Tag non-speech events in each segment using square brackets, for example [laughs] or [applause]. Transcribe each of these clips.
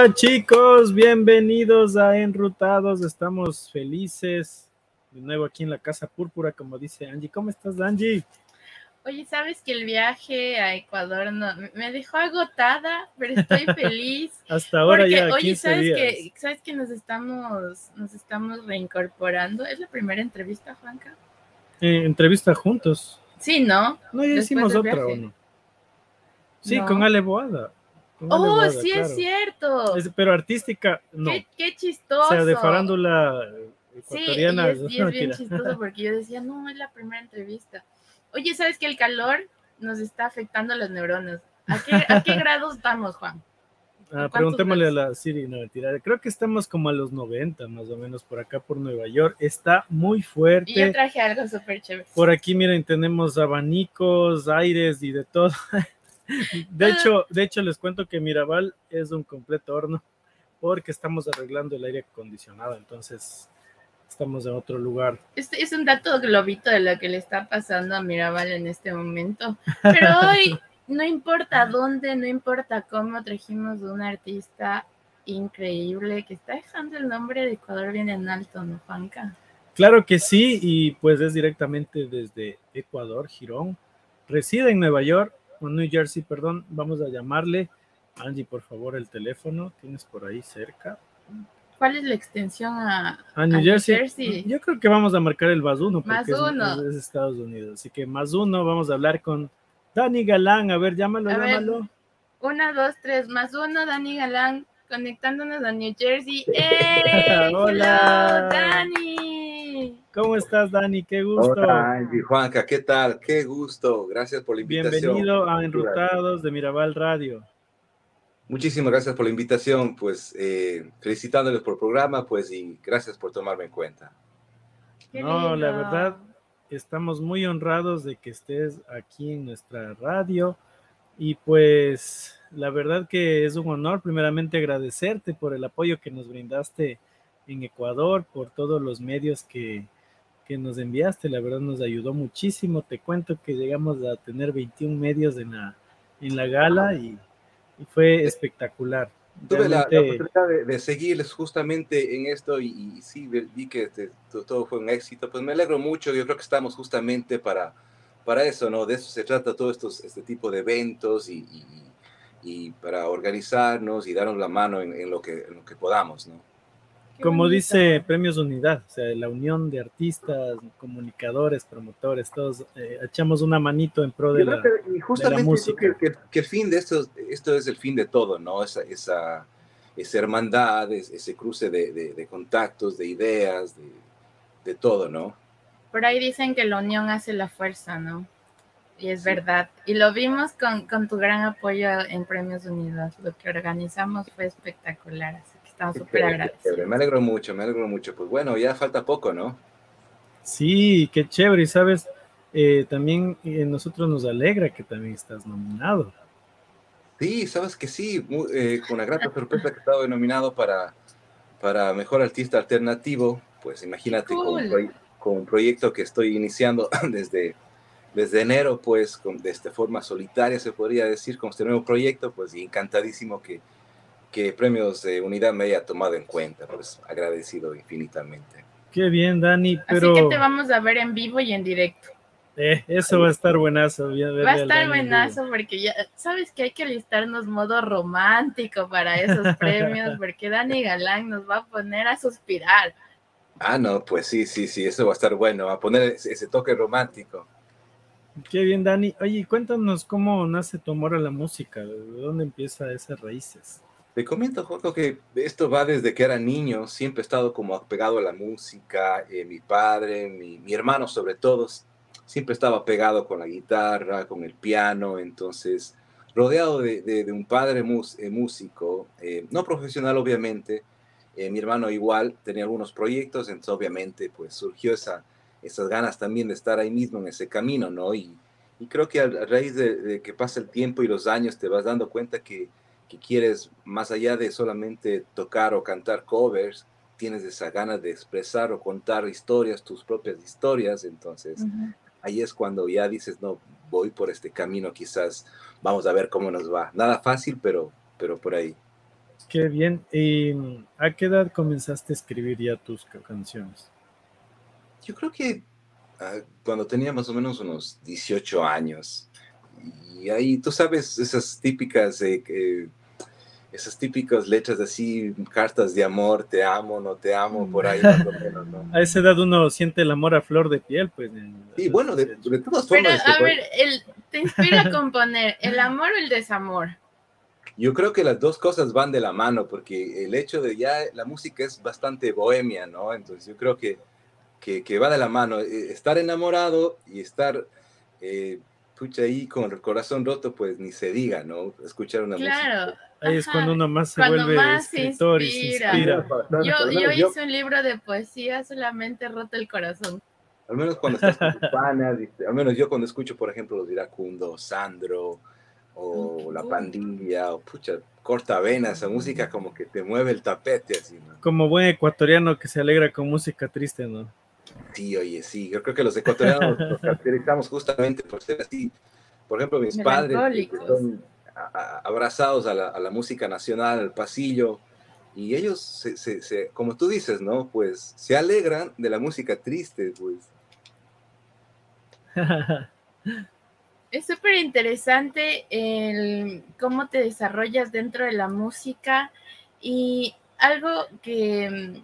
Hola chicos, bienvenidos a Enrutados. Estamos felices de nuevo aquí en la Casa Púrpura, como dice Angie. ¿Cómo estás, Angie? Oye, sabes que el viaje a Ecuador no, me dejó agotada, pero estoy [laughs] feliz. Hasta ahora porque, ya. 15 oye, sabes días. que sabes que nos estamos nos estamos reincorporando. Es la primera entrevista, Juanca. Eh, entrevista juntos. Sí, ¿no? No, ya Después hicimos otra. ¿o no? Sí, No. con Ale Boada. Oh, sí claro. es cierto. Es- pero artística, no. Qué, qué chistoso. O sea, de farándula eh, Sí, y ecuatoriana. es, y es bien chistoso porque yo decía, no, es la primera entrevista. Oye, ¿sabes que el calor nos está afectando las neuronas? ¿A qué, a qué [laughs] grados estamos, Juan? Ah, ¿Cuántos preguntémosle a la Siri, no mentira. Creo que estamos como a los 90 más o menos por acá por Nueva York. Está muy fuerte. Y yo traje algo súper chévere. Por aquí, miren, tenemos abanicos, aires y de todo. [laughs] De hecho, de hecho, les cuento que Mirabal es un completo horno porque estamos arreglando el aire acondicionado, entonces estamos en otro lugar. Este es un dato globito de lo que le está pasando a Mirabal en este momento. Pero hoy, [laughs] no importa dónde, no importa cómo, trajimos un artista increíble que está dejando el nombre de Ecuador bien en alto, ¿no, Juanca? Claro que sí, y pues es directamente desde Ecuador, Girón. Reside en Nueva York, o New Jersey, perdón. Vamos a llamarle. Angie, por favor, el teléfono. Tienes por ahí cerca. ¿Cuál es la extensión a, A New a Jersey. Yo creo que vamos a marcar el más uno porque Más uno. Es, es Estados Unidos. Así que más uno, vamos a hablar con Dani Galán. A ver, llámalo, A ver. llámalo. Una, dos, tres, más uno, Dani Galán, conectándonos a New Jersey. [laughs] Hola. ¡Hello, Dani! ¿Cómo estás, Dani? Qué gusto. Hola, Angie, Juanca, ¿qué tal? Qué gusto. Gracias por la invitación. Bienvenido a Enrutados de Mirabal Radio. Muchísimas gracias por la invitación. Pues eh, felicitándoles por el programa, pues y gracias por tomarme en cuenta. No, la verdad, estamos muy honrados de que estés aquí en nuestra radio y pues la verdad que es un honor primeramente agradecerte por el apoyo que nos brindaste en Ecuador, por todos los medios que, que nos enviaste, la verdad nos ayudó muchísimo. Te cuento que llegamos a tener 21 medios en la, en la gala y, y fue espectacular. Tuve la, la oportunidad de, de seguirles justamente en esto y, y sí, vi que este, to- todo fue un éxito. Pues me alegro mucho. Yo creo que estamos justamente para, para eso, ¿no? De eso se trata todo estos, este tipo de eventos y, y- y para organizarnos y darnos la mano en, en lo, que, en lo que podamos, ¿no? Como bonito. dice Premios Unidad, o sea, la unión de artistas, comunicadores, promotores, todos eh, echamos una manito en pro de la... que- y justamente yo música. creo que, que- que el fin de esto, esto es el fin de todo, ¿no? Esa, esa, esa hermandad, es- ese cruce de, de- de contactos, de ideas, de, de todo, ¿no? Por ahí dicen que la unión hace la fuerza, ¿no? Y es Sí. verdad. Y lo vimos con, con tu gran apoyo en Premios Unidos. Lo que organizamos fue espectacular, así estamos súper agradecidos. Me alegro mucho, me alegro mucho. Pues bueno, ya falta poco, ¿no? Sí, qué chévere, y sabes, Eh, también eh, nosotros nos alegra que también estás nominado. Sí, sabes que sí, eh, con una grata sorpresa que he estado nominado para, para Mejor Artista Alternativo, pues imagínate con, un Cool. proye- con un proyecto que estoy iniciando [clears throat] desde, desde enero, pues con, de esta forma solitaria se podría decir, con este nuevo proyecto, pues y encantadísimo que, que Premios de Unidad me haya tomado en cuenta, pues agradecido infinitamente. Qué bien, Dani, pero Así que te vamos a ver en vivo y en directo. eh, eso va a estar buenazo. Va a estar buenazo porque ya sabes que hay que alistarnos modo romántico para esos [laughs] premios porque Dani Galán nos va a poner a suspirar. Ah, no, pues sí, sí, sí, eso va a estar bueno, a poner ese, ese toque romántico. Qué bien, Dani. Oye, cuéntanos cómo nace tu amor a la música, de dónde empieza esas raíces. Te comento, Joco, que esto va desde que era niño, siempre he estado como apegado a la música, eh, mi padre, mi, mi hermano sobre todo, siempre estaba pegado con la guitarra, con el piano, entonces rodeado de, de- de un padre mus- eh, músico, eh, no profesional obviamente, eh, mi hermano igual tenía algunos proyectos, entonces obviamente pues surgió esa, esas ganas también de estar ahí mismo en ese camino, ¿no? Y, y creo que a, raíz de, de que pasa el tiempo y los años te vas dando cuenta que que quieres, más allá de solamente tocar o cantar covers, tienes esa gana de expresar o contar historias, tus propias historias, entonces ahí es cuando ya dices, no, voy por este camino, quizás vamos a ver cómo nos va. Nada fácil, pero, pero por ahí. Qué bien. ¿Y a qué edad comenzaste a escribir ya tus canciones? Yo creo que ah, cuando tenía más o menos unos 18 años. Y ahí, tú sabes, esas típicas eh, esas típicas letras así, cartas de amor, te amo, no te amo, por ahí más o menos, ¿no? A esa edad uno siente el amor a flor de piel, pues. Sí, bueno, de, todas formas. Pero, a ver, el, ¿te inspira a componer el amor o el desamor? Yo creo que las dos cosas van de la mano, porque el hecho de ya la música es bastante bohemia, ¿no? Entonces yo creo que, que, va de la mano. Eh, estar enamorado y estar, eh, pucha, ahí con el corazón roto, pues ni se diga, ¿no? Escuchar una claro. Ahí es cuando uno más se vuelve escritor y se inspira. Yo, yo hice un libro de poesía, solamente roto el corazón. Al menos cuando estás con tus panas, al menos yo cuando escucho, por ejemplo, los Iracundo, Sandro, o La Pandilla, o pucha, Corta Vena, esa música como que te mueve el tapete así, ¿no? Como buen ecuatoriano que se alegra con música triste, ¿no? Sí, oye, sí, yo creo que los ecuatorianos [laughs] nos caracterizamos justamente por ser así. Por ejemplo, mis padres son abrazados a la, música nacional, al pasillo, y ellos, se, como tú dices, ¿no? Pues se alegran de la música triste, pues. [laughs] Es súper interesante el cómo te desarrollas dentro de la música y algo que,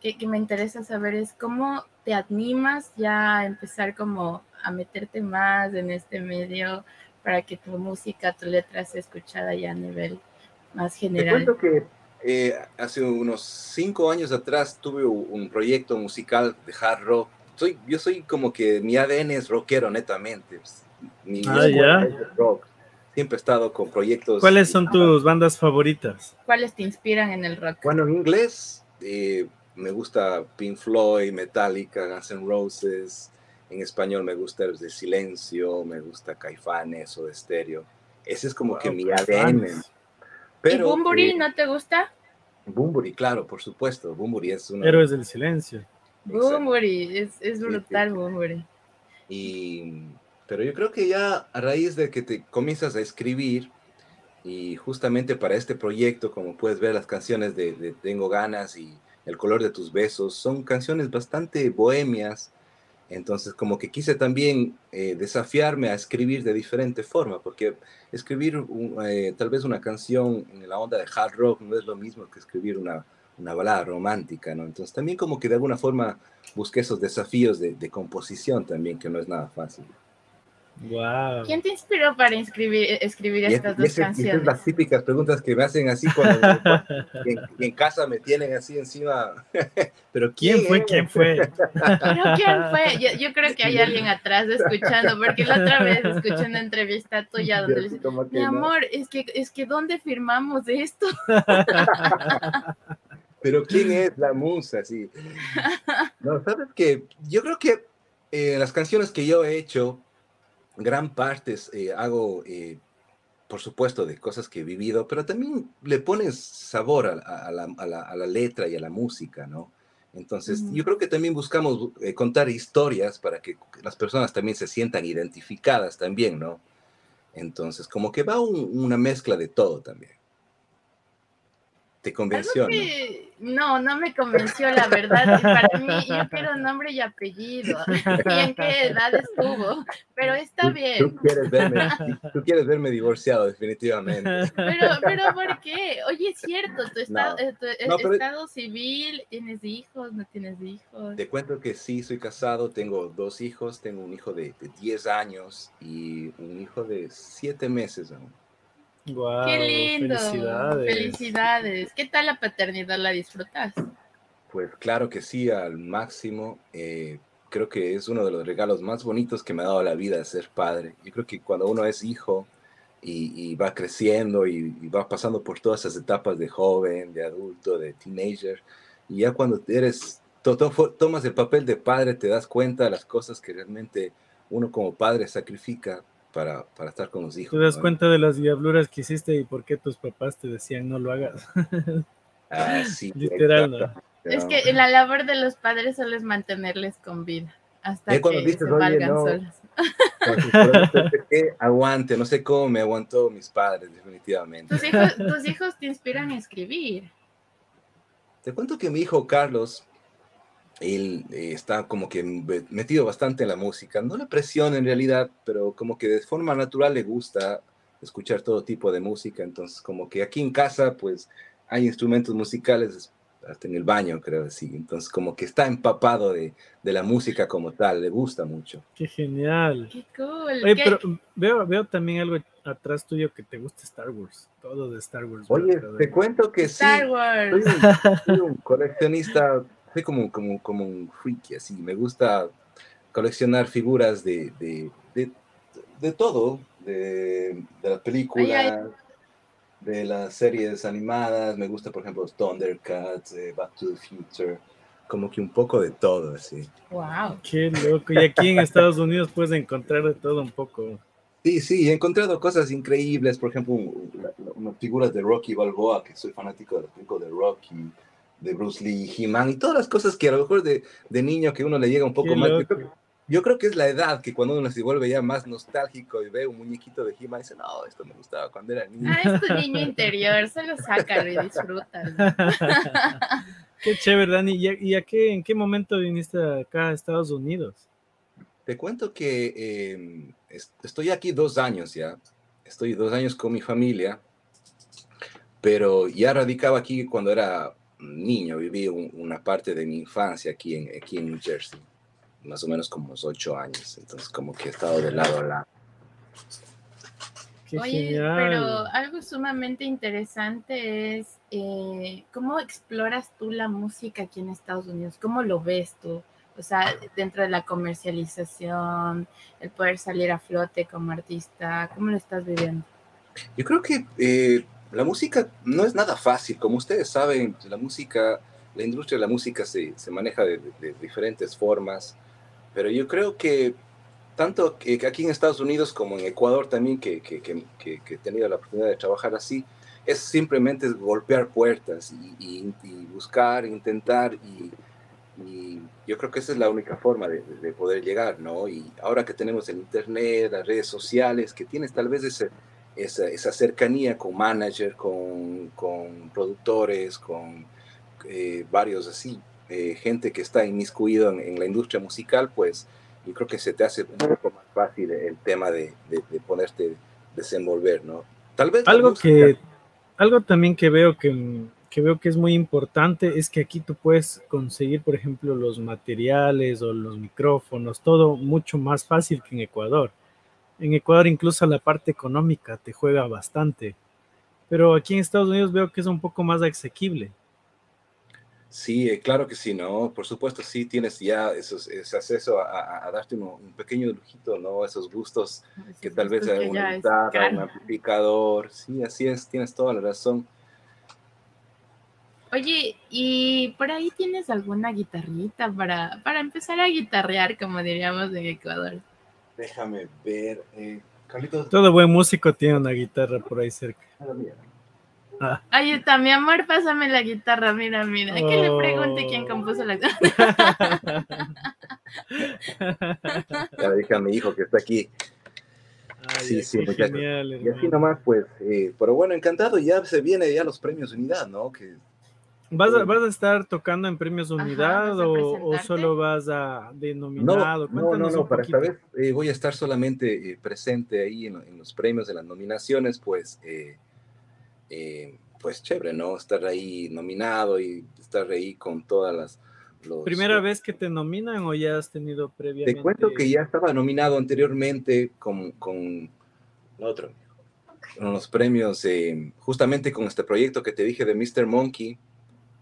que, me interesa saber es cómo te animas ya a empezar como a meterte más en este medio para que tu música, tu letra sea escuchada ya a nivel más general. Te cuento que eh, hace unos cinco años atrás tuve un proyecto musical de hard rock. Soy, yo soy como que mi ADN es rockero netamente. Pues, mi ah, ya. rock. Siempre he estado con proyectos. ¿Cuáles son tus bandas favoritas? ¿Cuáles te inspiran en el rock? Bueno, en inglés eh, me gusta Pink Floyd, Metallica, Guns N' Roses, en español me gusta el de Silencio, me gusta Caifanes o de Estéreo. Ese es como que mi ADN. Pero, ¿Y Bumburi eh, no te gusta? Bumburi, claro, por supuesto. Bumburi es uno. Héroes del Silencio. Bumburi, es, es brutal Bumburi. Y, pero yo creo que ya a raíz de que te comienzas a escribir, y justamente para este proyecto, como puedes ver, las canciones de, de Tengo ganas y El color de tus besos son canciones bastante bohemias entonces, como que quise también eh, desafiarme a escribir de diferente forma, porque escribir eh, tal vez una canción en la onda de hard rock no es lo mismo que escribir una, una balada romántica, ¿no? Entonces, también como que de alguna forma busqué esos desafíos de, de composición también, que no es nada fácil. ¿Quién te inspiró para escribir, escribir estas dos canciones? Son las típicas preguntas que me hacen así cuando [laughs] en, casa me tienen así encima. [laughs] Pero ¿quién, fue? ¿Quién fue? Pero ¿quién fue? Yo, creo que hay alguien atrás escuchando, porque la otra vez escuché una entrevista tuya donde le dice, mi amor, es que es que ¿dónde firmamos esto? [laughs] Pero ¿quién es la musa? Sí. No, sabes que yo creo que eh, las canciones que yo he hecho gran parte eh, hago, eh, por supuesto, de cosas que he vivido, pero también le pones sabor a, la, letra y a la música, ¿no? Entonces, yo creo que también buscamos eh, contar historias para que las personas también se sientan identificadas también, ¿no? Entonces, como que va una mezcla de todo también. ¿Te convenció? ¿no? no, me convenció, la verdad. Para mí, yo quiero nombre y apellido. y en qué edad estuvo. Pero está bien. Tú quieres verme, [laughs] tú quieres verme divorciado, definitivamente. Pero, pero ¿por qué? Oye, es cierto, tu, estado, eh, estado civil, ¿tienes hijos? ¿No tienes hijos? Te cuento que sí, soy casado, tengo dos hijos, tengo un hijo de, de 10 años y un hijo de 7 meses aún. Qué lindo. Felicidades. Felicidades. ¿Qué tal la paternidad? ¿La disfrutas? Pues claro que sí, al máximo. Eh, creo que es uno de los regalos más bonitos que me ha dado la vida ser padre. Yo creo que cuando uno es hijo y, va creciendo y, va pasando por todas esas etapas de joven, de adulto, de teenager, y ya cuando eres, tomas el papel de padre, te das cuenta de las cosas que realmente uno como padre sacrifica para, para estar con los hijos. Te das cuenta de las diabluras que hiciste y por qué tus papás te decían no lo hagas. [laughs] Ah, sí. [laughs] Literal, Es que la labor de los padres solo es mantenerles con vida hasta que se valgan solos. que aguante, no sé cómo me aguantó mis padres, definitivamente. Tus hijos, tus hijos te inspiran a escribir. Te cuento que mi hijo Carlos, él eh, está como que metido bastante en la música. No le presiona en realidad, pero como que de forma natural le gusta escuchar todo tipo de música. Entonces, como que aquí en casa, pues hay instrumentos musicales hasta en el baño, creo así. Entonces, como que está empapado de, de, la música como tal, le gusta mucho. Qué genial. Qué cool. Oye, pero veo, veo también algo atrás tuyo que te gusta Star Wars, todo de Star Wars. Oye, te cuento que Star sí. Wars. Soy un, un, [laughs] coleccionista, soy como, como, como un freaky, así. Me gusta coleccionar figuras de, de, de, de todo, de, de las películas. De las series animadas, me gusta por ejemplo Thundercats, eh, Back to the Future, como que un poco de todo, así. Wow. Qué loco. Y aquí en Estados Unidos puedes encontrar de todo un poco. Sí, sí, he encontrado cosas increíbles, por ejemplo, unas figuras de Rocky Balboa, que soy fanático de los películas de Rocky, de Bruce Lee, He-Man, y todas las cosas que a lo mejor de, de niño que uno le llega un poco Qué más. loco. Yo creo que es la edad que cuando uno se vuelve ya más nostálgico y ve un muñequito de He-Man, dice, no, esto me gustaba cuando era niño. Ah, es tu niño interior, solo sácalo y disfrútalo. [laughs] Qué chévere, Dani. ¿Y, a, y a qué, en qué momento viniste acá a Estados Unidos? Te cuento que eh, est estoy aquí dos años ya. Estoy dos años con mi familia, pero ya radicaba aquí cuando era niño. Viví un, una parte de mi infancia aquí en, aquí en New Jersey, más o menos como unos ocho años. Entonces, como que he estado de lado a lado. Qué Oye, genial. pero algo sumamente interesante es eh, cómo exploras tú la música aquí en Estados Unidos, cómo lo ves tú, o sea, dentro de la comercialización, el poder salir a flote como artista, ¿cómo lo estás viviendo? Yo creo que eh, la música no es nada fácil. Como ustedes saben, la música, la industria de la música se, se maneja de, de, diferentes formas, pero yo creo que tanto aquí en Estados Unidos como en Ecuador también, que, que, que, que, he tenido la oportunidad de trabajar así, es simplemente golpear puertas y, y, y buscar, intentar, y, y, yo creo que esa es la única forma de, de, poder llegar, ¿no? Y ahora que tenemos el Internet, las redes sociales, que tienes tal vez ese, esa, esa cercanía con managers, con, con productores, con eh, varios así, eh, gente que está inmiscuido en, en la industria musical, pues yo creo que se te hace un poco más fácil el tema de, de, de ponerte desenvolver, ¿no? Tal vez algo que algo también que veo que, que veo que es muy importante es que aquí tú puedes conseguir, por ejemplo, los materiales o los micrófonos, todo mucho más fácil que en Ecuador. En Ecuador incluso la parte económica te juega bastante, pero aquí en Estados Unidos veo que es un poco más asequible. Sí, claro que sí, ¿no? Por supuesto, sí tienes ya esos, ese acceso a, a, a darte un, un, pequeño lujito, ¿no? Esos gustos esos que tal vez hay una guitarra, un amplificador. Sí, así es, tienes toda la razón. Oye, ¿y por ahí tienes alguna guitarrita para, para empezar a guitarrear, como diríamos en Ecuador? Déjame ver. Eh, Carlitos. Todo buen músico tiene una guitarra por ahí cerca. Ah. Ahí está, mi amor, pásame la guitarra, mira, mira. Oh. Que le pregunte quién compuso la [laughs] Ya le dije a mi hijo que está aquí. Ay, sí, sí, genial, y así nomás, pues, eh, pero bueno, encantado, ya se viene ya los premios Unidad, ¿no? Que, ¿Vas a, ¿Vas a estar tocando en premios Unidad Ajá, o, o, solo vas a denominado? No, no, no, no para esta vez eh, voy a estar solamente eh, presente ahí en, en, los premios de las nominaciones, pues eh, eh, pues chévere, ¿no? Estar ahí nominado y estar ahí con todas las... Los, ¿Primera los, vez que te nominan o ya has tenido previamente? Te cuento que ya estaba nominado anteriormente con, con otro, con los premios, eh, justamente con este proyecto que te dije de Mr. Monkey.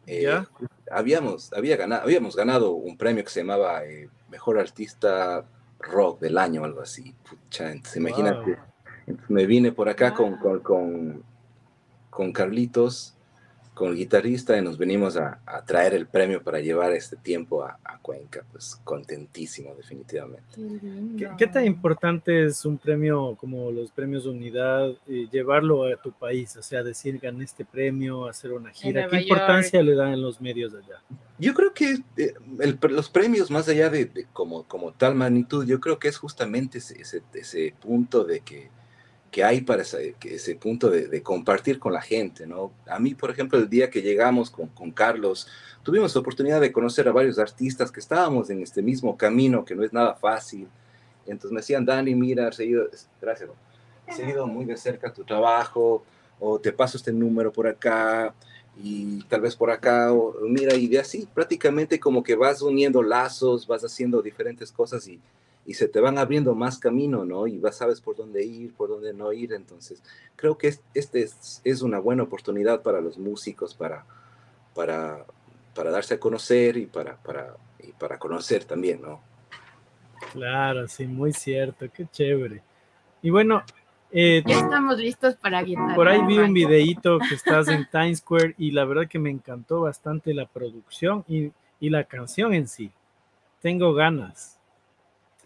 Eh, ¿Ya? Habíamos, había ganado, habíamos ganado un premio que se llamaba eh, Mejor Artista Rock del Año, algo así. Pucha, entonces, imagínate. Wow. Entonces me vine por acá wow. con, con, con con Carlitos, con el guitarrista, y nos venimos a, a traer el premio para llevar este tiempo a, a Cuenca. Pues contentísimo, definitivamente. ¿Qué, ¿Qué, tan importante es un premio como los premios de unidad, y llevarlo a tu país? O sea, decir, gané este premio, hacer una gira. ¿Qué importancia York. le dan en los medios allá? Yo creo que eh, los premios, más allá de, como, como tal magnitud, yo creo que es justamente ese, ese, punto de que, que hay para ese, ese punto de, compartir con la gente, ¿no? A mí, por ejemplo, el día que llegamos con, con Carlos, tuvimos la oportunidad de conocer a varios artistas que estábamos en este mismo camino, que no es nada fácil. Entonces me decían, Dani, mira, he seguido, gracias, he seguido muy de cerca tu trabajo, o te paso este número por acá, y tal vez por acá, o mira, y de así prácticamente como que vas uniendo lazos, vas haciendo diferentes cosas y, y se te van abriendo más camino, ¿no? Y vas, sabes por dónde ir, por dónde no ir. Entonces, creo que este es, es una buena oportunidad para los músicos, para, para, para darse a conocer y para, para, y para conocer también, ¿no? Claro, sí, muy cierto, qué chévere. Y bueno, eh, ya estamos listos para guitarra. Por ahí vi un videíto que estás en Times Square y la verdad que me encantó bastante la producción y, y la canción en sí. Tengo ganas.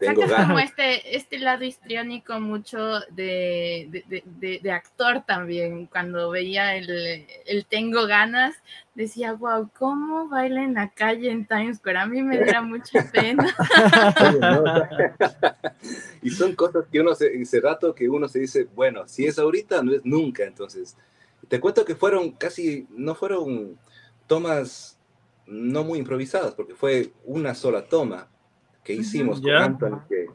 Tengo como este, este lado histriónico mucho de, de, actor también. Cuando veía el, el, Tengo ganas, decía, wow, ¿cómo baila en la calle en Times Square? A mí me diera mucha pena. [laughs] y son cosas que uno se, ese rato que uno se dice, bueno, si es ahorita, no es nunca. Entonces, te cuento que fueron casi, no fueron tomas no muy improvisadas, porque fue una sola toma que hicimos con Anthony, que,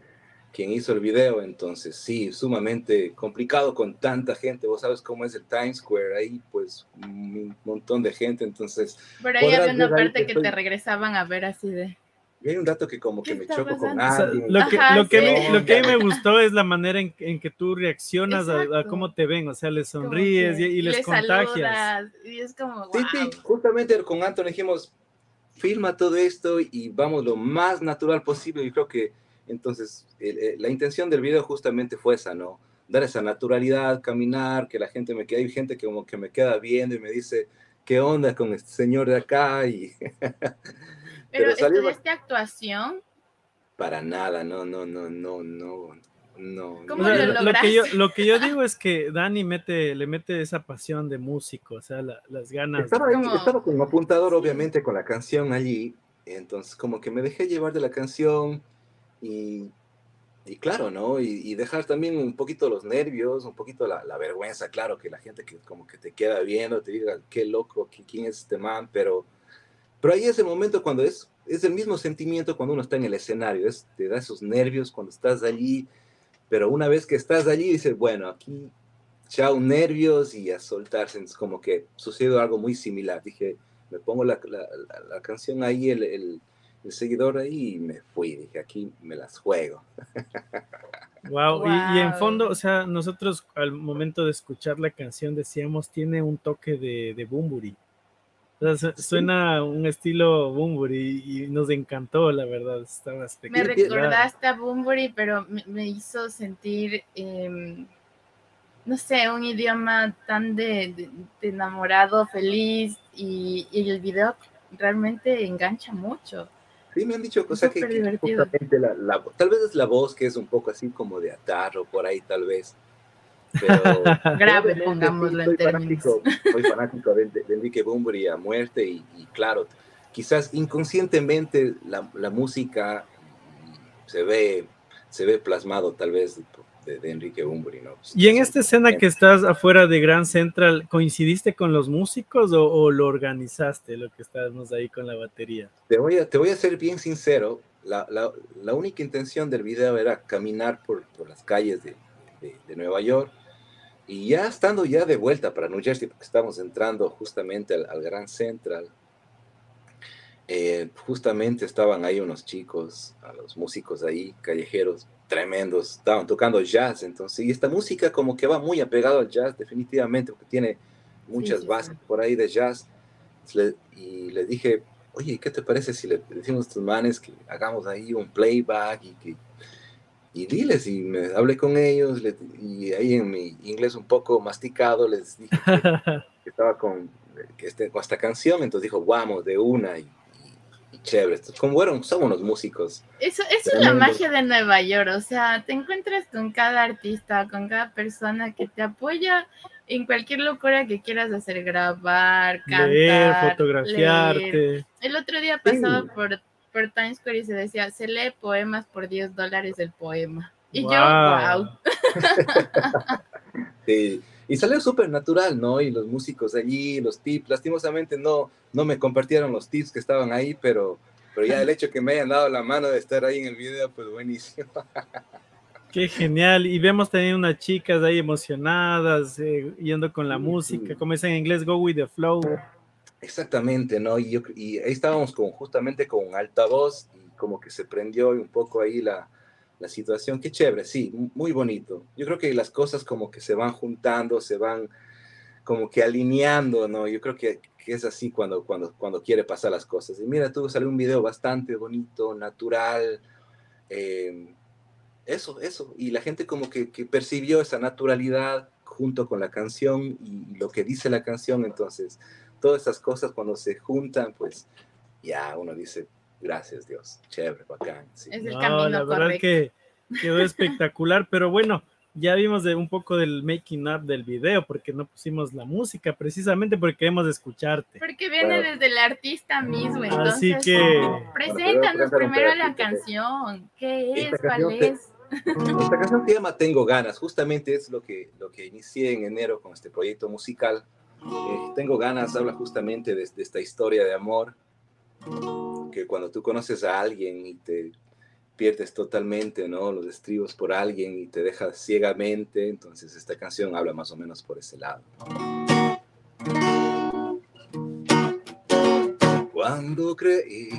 quien hizo el video. Entonces, sí, sumamente complicado con tanta gente. Vos sabes cómo es el Times Square, ahí pues un montón de gente. Entonces, pero ahí había una parte que, te regresaban a ver así de. Y hay un dato que como que me choco con nadie. lo, que, lo, que me, lo que a mí me gustó es la manera en, en que tú reaccionas a, cómo te ven, o sea, les sonríes y, les, contagias. y es como, wow. Sí, sí, justamente con Anthony dijimos, filma todo esto y vamos lo más natural posible. Y creo que entonces la intención del video justamente fue esa, ¿no? Dar esa naturalidad, caminar, que la gente me quede, hay gente que como que me queda viendo y me dice, ¿qué onda con este señor de acá? Y [laughs] Pero, Pero esta actuación? Para nada, no, no, no, no, no. No, lo, que yo, lo que yo digo es [laughs] que Dani mete, le mete esa pasión de músico, o sea, las ganas. Estaba, estaba como apuntador, obviamente, con la canción allí, entonces como que me dejé llevar de la canción y, y claro, ¿no? Y, dejar también un poquito los nervios, un poquito la, la, vergüenza, claro, que la gente que como que te queda viendo, te diga, qué loco, quién es este man, pero, pero ahí es el momento cuando es, es el mismo sentimiento cuando uno está en el escenario, es, te da esos nervios cuando estás allí pero una vez que estás allí, dices, bueno, aquí chao nervios y a soltarse. Es como que sucedió algo muy similar. Dije, me pongo la, la, canción ahí, el, el, seguidor ahí y me fui. Dije, aquí me las juego. [laughs] Wow. Y, en fondo, o sea, nosotros al momento de escuchar la canción decíamos, tiene un toque de, de Bumburi. O sea, suena un estilo Bumburi y nos encantó, la verdad. Estaba me recordaste a Bumburi, pero me, hizo sentir, em, no sé, un idioma tan de, enamorado, feliz y, el video realmente engancha mucho. Sí, me han dicho cosas que, tal vez es la voz que es un poco así como de atar o por ahí tal vez pero [laughs] grave, pongámoslo en términos. soy fanático de, Enrique Bunbury a muerte y, claro, quizás inconscientemente la, la, música se ve, se ve plasmado tal vez de, Enrique Bunbury, ¿no? y en esta escena que estás afuera de Grand Central, ¿coincidiste con los músicos o, lo organizaste, lo que estábamos ahí con la batería? Te voy a, te voy a ser bien sincero, la, la, la única intención del video era caminar por, por las calles de, de, Nueva York. Y ya estando ya de vuelta para New Jersey, porque estamos entrando justamente al, al Grand Central, eh, justamente estaban ahí unos chicos, a los músicos ahí, callejeros, tremendos, estaban tocando jazz, entonces, y esta música como que va muy apegado al jazz, definitivamente, porque tiene muchas bases por ahí de jazz, y les dije, oye, ¿qué te parece si le decimos a estos manes que hagamos ahí un playback y que y diles, y me hablé con ellos, y ahí en mi inglés un poco masticado les dije [laughs] que, estaba con, que este, con esta canción, entonces dijo, vamos, de una, y, y chévere. Como bueno, somos los músicos. Eso, eso es la magia de Nueva York, o sea, te encuentras con cada artista, con cada persona que te apoya en cualquier locura que quieras hacer, grabar, cantar, leer, fotografiarte. El otro día pasaba por, por Times Square y se decía, se lee poemas por 10 dólares el poema. Y yo, wow. [laughs] sí. Y salió súper natural, ¿no? Y los músicos allí, los tips, lastimosamente no, no me compartieron los tips que estaban ahí, pero, pero ya el hecho que me hayan dado la mano de estar ahí en el video, pues buenísimo. [laughs] Qué genial. Y vemos también unas chicas ahí emocionadas, eh, yendo con la música, como es en inglés, go with the flow. Exactamente, ¿no? Y, y ahí estábamos con, justamente con altavoz y como que se prendió un poco ahí la, la situación. Qué chévere, sí, muy bonito. Yo creo que las cosas como que se van juntando, se van como que alineando, ¿no? Yo creo que, que es así cuando, cuando, cuando quiere pasar las cosas. Y mira, tú salió un video bastante bonito, natural. Eh, eso, eso. Y la gente como que, que, percibió esa naturalidad junto con la canción y, lo que dice la canción. Entonces, todas esas cosas cuando se juntan, pues ya uno dice, Gracias, Dios. Chévere, bacán. Es el camino la verdad que quedó espectacular, [laughs] pero bueno, ya vimos de un poco del making up del video, porque no pusimos la música, precisamente porque queremos escucharte. Porque viene desde el artista mismo, entonces. Así que. Preséntanos primero la canción. ¿Qué es? ¿Cuál es? [laughs] Esta canción se llama Tengo ganas, justamente es lo que, lo que inicié en enero con este proyecto musical. Eh, Tengo ganas habla justamente de, esta historia de amor que cuando tú conoces a alguien y te pierdes totalmente, ¿no? Los estribos por alguien y te dejas ciegamente, entonces esta canción habla más o menos por ese lado. Cuando creí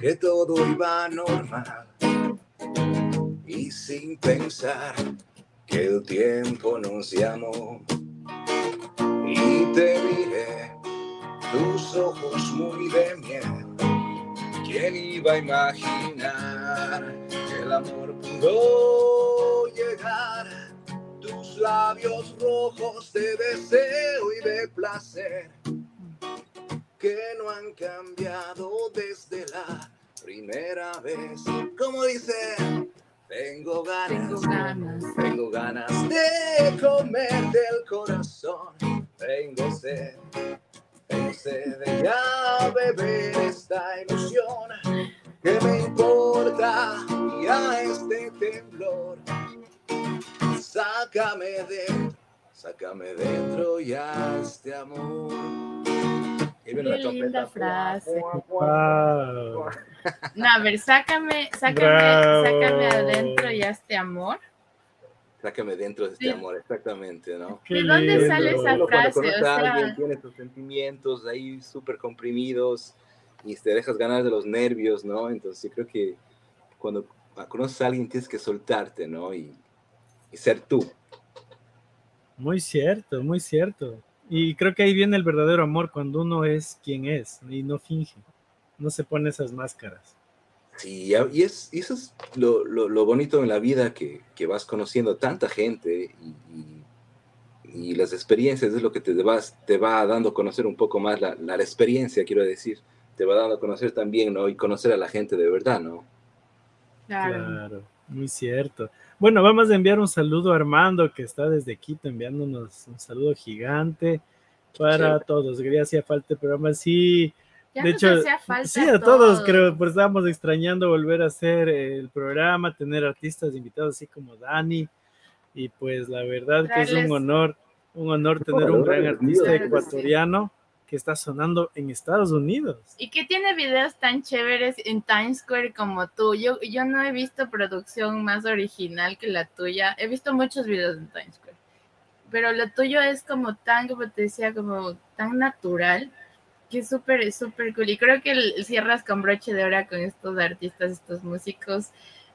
que todo iba normal y sin pensar que el tiempo nos llamó y te miré tus ojos muy de miel. ¿Quién iba a imaginar que el amor pudo llegar? Tus labios rojos de deseo y de placer que no han cambiado desde la primera vez. Como dice, tengo ganas, tengo ganas, tengo ganas de comer del corazón, tengo sed de ya beber esta ilusión. que me importa ya este temblor? Sácame de, sácame dentro ya este amor. Qué linda frase. No, a ver, sácame, sácame, sácame adentro ya este amor. Sácame dentro de este amor, exactamente, ¿no? ¿De dónde sale esa frase? o sea... alguien, tiene tus sentimientos ahí súper comprimidos y te dejas ganar de los nervios, ¿no? Entonces yo creo que cuando conoces a alguien tienes que soltarte, ¿no? Y, y ser tú. Muy cierto, muy cierto. Y creo que ahí viene el verdadero amor cuando uno es quien es y no finge, no se pone esas máscaras. Sí, y, es, eso es lo, lo, bonito en la vida, que, que, vas conociendo tanta gente y, y, las experiencias es lo que te, vas, te va dando a conocer un poco más la, la, experiencia, quiero decir, te va dando a conocer también, ¿no? Y conocer a la gente de verdad, ¿no? Claro. claro. muy cierto. Bueno, vamos a enviar un saludo a Armando, que está desde Quito, enviándonos un saludo gigante para todos. Gracias, falta el programa. Sí, de hecho, sí, a todos, creo, pues estábamos extrañando volver a hacer el programa, tener artistas invitados así como Dani, y pues la verdad que es un honor, un honor tener un gran artista ecuatoriano que está sonando en Estados Unidos. Y que tiene videos tan chéveres en Times Square como tú. Yo, yo no he visto producción más original que la tuya. He visto muchos videos en Times Square. Pero lo tuyo es como tan, como te decía, como tan natural que súper, súper cool. Y creo que cierras con broche de oro con estos artistas, estos músicos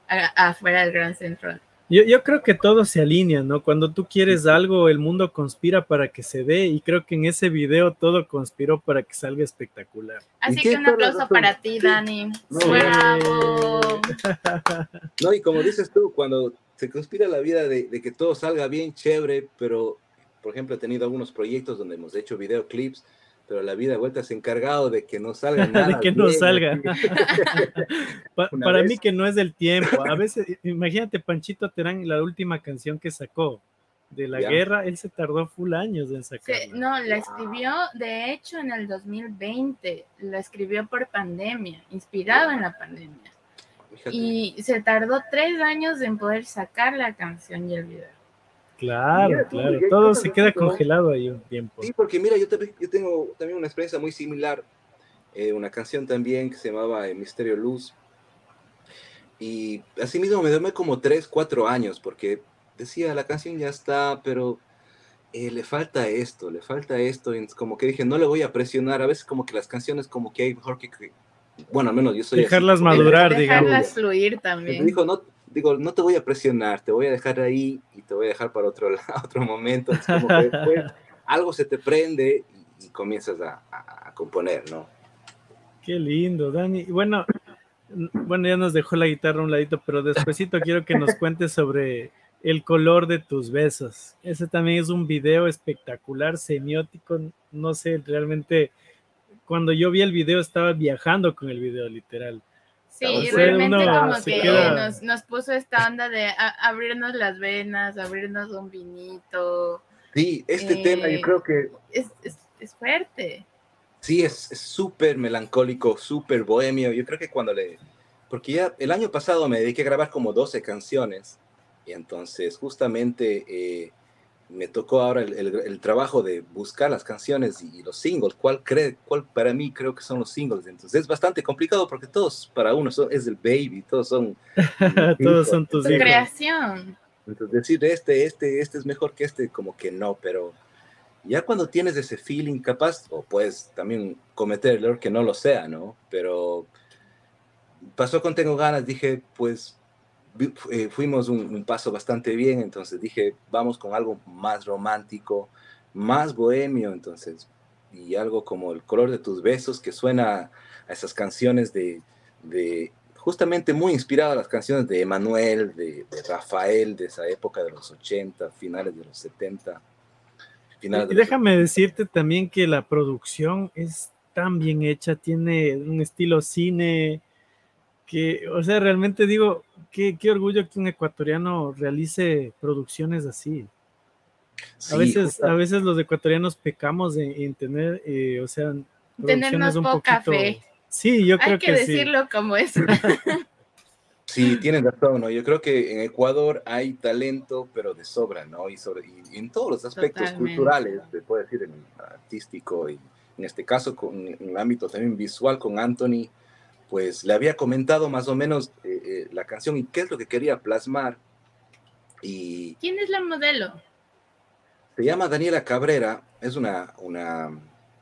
afuera del Gran Central. Yo, yo, creo que todo se alinea, ¿no? Cuando tú quieres algo, el mundo conspira para que se dé y creo que en ese video todo conspiró para que salga espectacular. Así que un aplauso para ti, Dani. ¡Bravo! [laughs] No, y como dices tú, cuando se conspira la vida de, de, que todo salga bien, chévere, pero, por ejemplo, he tenido algunos proyectos donde hemos hecho videoclips pero la vida vuelta se ha encargado de que no salga [laughs] nada. de que no salga. [laughs] para mí que no es del tiempo. A veces, imagínate Panchito Terán, la última canción que sacó de la guerra, él se tardó full años en sacarla. no, la escribió, de hecho, en el 2020, la escribió por pandemia, inspirado en la pandemia. Y se tardó tres años en poder sacar la canción y el video. Claro, claro, todo se queda congelado ahí un tiempo. Sí, porque mira, yo, yo tengo también una experiencia muy similar, eh, una canción también que se llamaba eh, Misterio Luz. Y así mismo me tomé como tres, cuatro años, porque decía, la canción ya está, pero eh, le falta esto, le falta esto, y como que dije, no le voy a presionar, a veces como que las canciones como que hay mejor que, bueno, al menos yo soy... Dejarlas madurar, digamos. Dejarlas fluir también. dijo, no, digo, no te voy a presionar, te voy a dejar ahí y te voy a dejar para otro, [laughs] otro momento. como que después [laughs] algo se te prende y, comienzas a, a, componer, ¿no? Qué lindo, Dani. Bueno, bueno, ya nos dejó la guitarra a un ladito, pero despuesito quiero que nos cuentes sobre el color de tus besos. Ese también es un video espectacular, semiótico. No sé, realmente, cuando yo vi el video estaba viajando con el video, literal. Sí, realmente como que nos, puso esta onda de abrirnos las venas, abrirnos un vinito. Sí, este tema yo creo que... Es, es, fuerte. Sí, es súper melancólico, súper bohemio. Yo creo que cuando le... Porque ya el año pasado me dediqué a grabar como 12 canciones y entonces justamente... Eh, me tocó ahora el, trabajo de buscar las canciones y, los singles, cuál, cree, cuál para mí creo que son los singles. Entonces es bastante complicado porque todos para uno son, es el baby, todos son... [laughs] todos son tus hijos. creación. Entonces decir este, este, este es mejor que este, como que no, pero ya cuando tienes ese feeling capaz, o puedes también cometer el error que no lo sea, ¿no? Pero pasó con Tengo Ganas, dije, pues eh, fuimos un, paso bastante bien, entonces dije, vamos con algo más romántico, más bohemio, entonces, y algo como el color de tus besos, que suena a esas canciones de, de justamente muy inspirado a las canciones de Emanuel, de, Rafael, de esa época de los 80, finales de los 70. Finales y déjame decirte también que la producción es tan bien hecha, tiene un estilo cine, que, o sea, realmente digo, qué, qué orgullo que un ecuatoriano realice producciones así. a, veces, a veces los ecuatorianos pecamos en, tener, eh, o sea, tenernos un poca fe. Sí, yo creo que, que decirlo como es. [laughs] Sí, tienen razón, ¿no? Yo creo que en Ecuador hay talento, pero de sobra, ¿no? Y, sobre, y en todos los aspectos culturales, se puede decir, en artístico y en este caso con, en el ámbito también visual con Anthony, pues le había comentado más o menos eh, eh, la canción y qué es lo que quería plasmar. Y ¿Quién es la modelo? Se llama Daniela Cabrera, es una, una,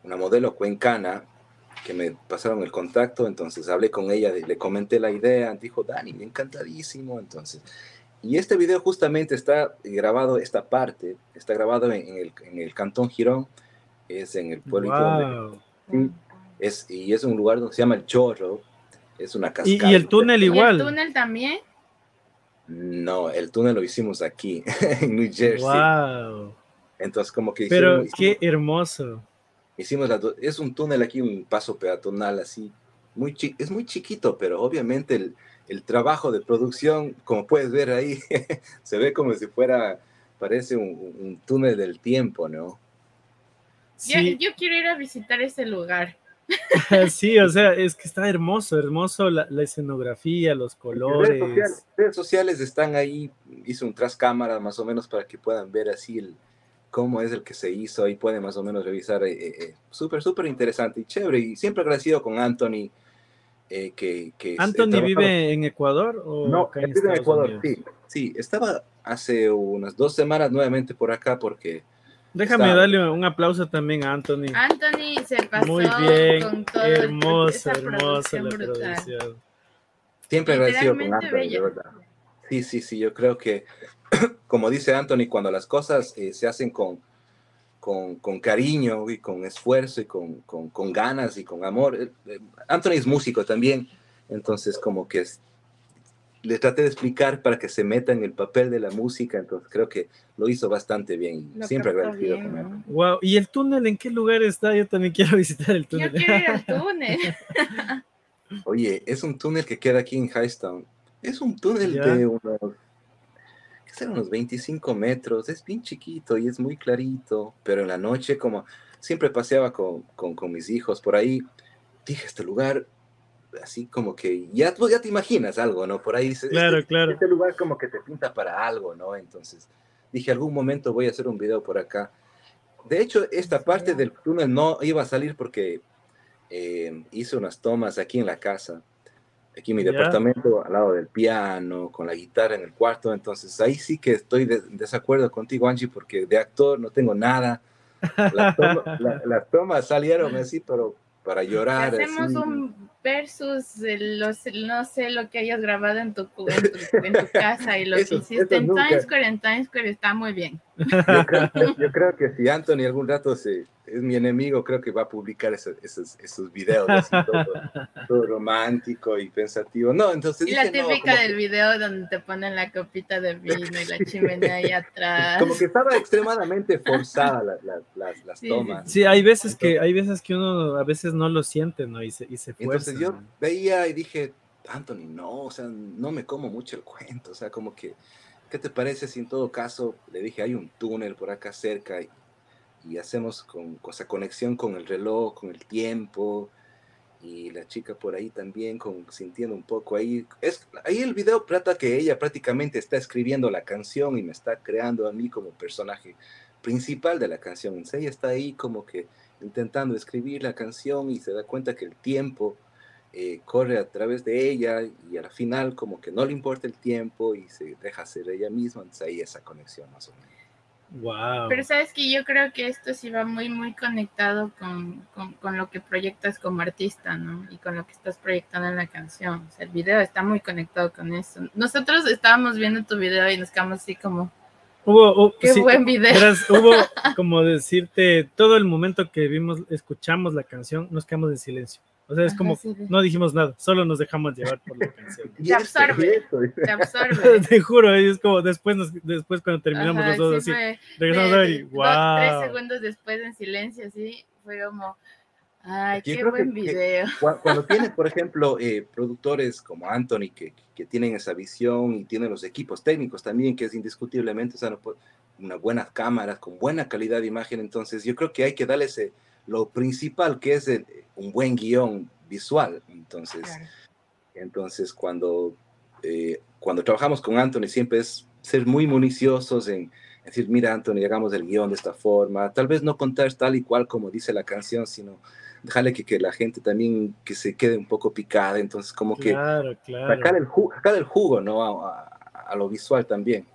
una modelo cuencana que me pasaron el contacto, entonces hablé con ella, le comenté la idea, dijo, Dani, me encantadísimo, entonces. Y este video justamente está grabado, esta parte, está grabado en, el, en el Cantón Girón, es en el pueblo. es, y es un lugar donde se llama El Chorro, es una cascada. ¿Y, el túnel igual? el túnel también? No, el túnel lo hicimos aquí, [laughs] en New Jersey. Wow. Entonces, como que Pero qué hermoso. Hicimos es un túnel aquí, un paso peatonal así, muy es muy chiquito, pero obviamente el, el, trabajo de producción, como puedes ver ahí, [laughs] se ve como si fuera, parece un, un túnel del tiempo, ¿no? Sí. Yo, yo quiero ir a visitar ese lugar. [laughs] sí, o sea, es que está hermoso, hermoso la, escenografía, los colores. Redes sociales, sociales, están ahí, hice un tras cámara más o menos para que puedan ver así el, cómo es el que se hizo, ahí pueden más o menos revisar, eh, eh, eh, súper, súper interesante y chévere, y siempre agradecido con Anthony. que, que ¿Anthony vive en Ecuador? O no, vive en Ecuador, sí, sí, estaba hace unas dos semanas nuevamente por acá porque Déjame darle un aplauso también a Anthony. Anthony se pasó Muy bien, con todo hermosa, hermosa la producción. Siempre agradecido con Anthony, de verdad. Sí, sí, sí, yo creo que, [clears throat] como dice Anthony, cuando las cosas eh, se hacen con, con, con, cariño y con esfuerzo y con, con ganas y con amor, eh, eh, Anthony es músico también, entonces como que es, le traté de explicar para que se meta en el papel de la música, entonces creo que lo hizo bastante bien. Lo Siempre agradecido bien, con él. ¿no? Wow. ¿Y el túnel en qué lugar está? Yo también quiero [laughs] visitar el Yo túnel. quiero ir al [laughs] túnel. Oye, es un túnel que queda aquí en Highstown. Es un túnel Ya. de unos, ¿qué será? unos 25 metros. Es bien chiquito y es muy clarito, pero en la noche, como siempre paseaba con, con, con mis hijos por ahí, dije, este lugar, así como que ya, tú ya te imaginas algo, ¿no? Por ahí dices, Claro, este, claro. este lugar como que te pinta para algo, ¿no? Entonces dije, algún momento voy a hacer un video por acá. De hecho, esta parte del túnel no iba a salir porque eh, hice unas tomas aquí en la casa, aquí en mi Ya. departamento, al lado del piano, con la guitarra en el cuarto. Entonces ahí sí que estoy de- en desacuerdo contigo, Angie, porque de actor no tengo nada. Las, toma- la- [laughs] las tomas salieron así, pero para llorar. Hacemos así. un versus de los, no sé, lo que hayas grabado en tu, en tu, en tu casa y lo Eso- que hiciste en nunca. Times Square, en Times Square está muy bien. Yo creo, yo creo que si Anthony algún rato se, es mi enemigo, creo que va a publicar esos, esos, esos videos así, todo, todo romántico y pensativo. No, entonces Y la dije, no, típica como del que- video donde te ponen la copita de [laughs] vino y la chimenea ahí atrás. Como que estaba extremadamente forzada la- la- las, las Sí, tomas. Sí, hay veces que hay veces que uno a veces no lo siente, ¿no? Y se, y se fuerza. Entonces yo ¿no? veía y dije, Anthony, no, o sea, no me como mucho el cuento, o sea, como que, ¿qué te parece si en todo caso le dije, hay un túnel por acá cerca y, y hacemos con, con esa conexión con el reloj, con el tiempo, y la chica por ahí también con, sintiendo un poco ahí. Es, ahí el video trata que ella prácticamente está escribiendo la canción y me está creando a mí como personaje principal de la canción. Entonces ella está ahí como que intentando escribir la canción y se da cuenta que el tiempo eh, corre a través de ella y al final como que no le importa el tiempo y se deja ser ella misma. Entonces ahí esa conexión más o menos. Wow. Pero sabes que yo creo que esto sí va muy, muy conectado con, con, con lo que proyectas como artista, ¿no? Y con lo que estás proyectando en la canción. O sea, el video está muy conectado con eso. Nosotros estábamos viendo tu video y nos quedamos así como, Hubo, qué sí, buen video. verás, [laughs] hubo como decirte, todo el momento que vimos, escuchamos la canción, nos quedamos en silencio. O sea, es Ajá, como, sí, sí. no dijimos nada, solo nos dejamos llevar por la canción. [laughs] Te absorbe. Te [laughs] absorbe. [laughs] Te juro, es como después, nos- después cuando terminamos Ajá, los dos sí así, fue- regresamos de- a ver y dos, wow. Tres segundos después en silencio, así, fue como, ay, Yo qué que- buen que- video. Cu- Cuando tienes, por ejemplo, eh, productores como Anthony que, que tienen esa visión y tienen los equipos técnicos también, que es indiscutiblemente, o sea, no puede- unas buenas cámaras con buena calidad de imagen, entonces yo creo que hay que darle ese, lo principal que es el- un buen guion visual. Entonces, Claro. entonces cuando, eh, cuando trabajamos con Anthony siempre es ser muy municiosos en decir, mira Anthony, hagamos el guion de esta forma, tal vez no contar tal y cual como dice la canción, sino dejarle que, que la gente también que se quede un poco picada, entonces como que Claro, claro. sacar el, jugo, sacar el jugo, ¿no? A, a- a lo visual también.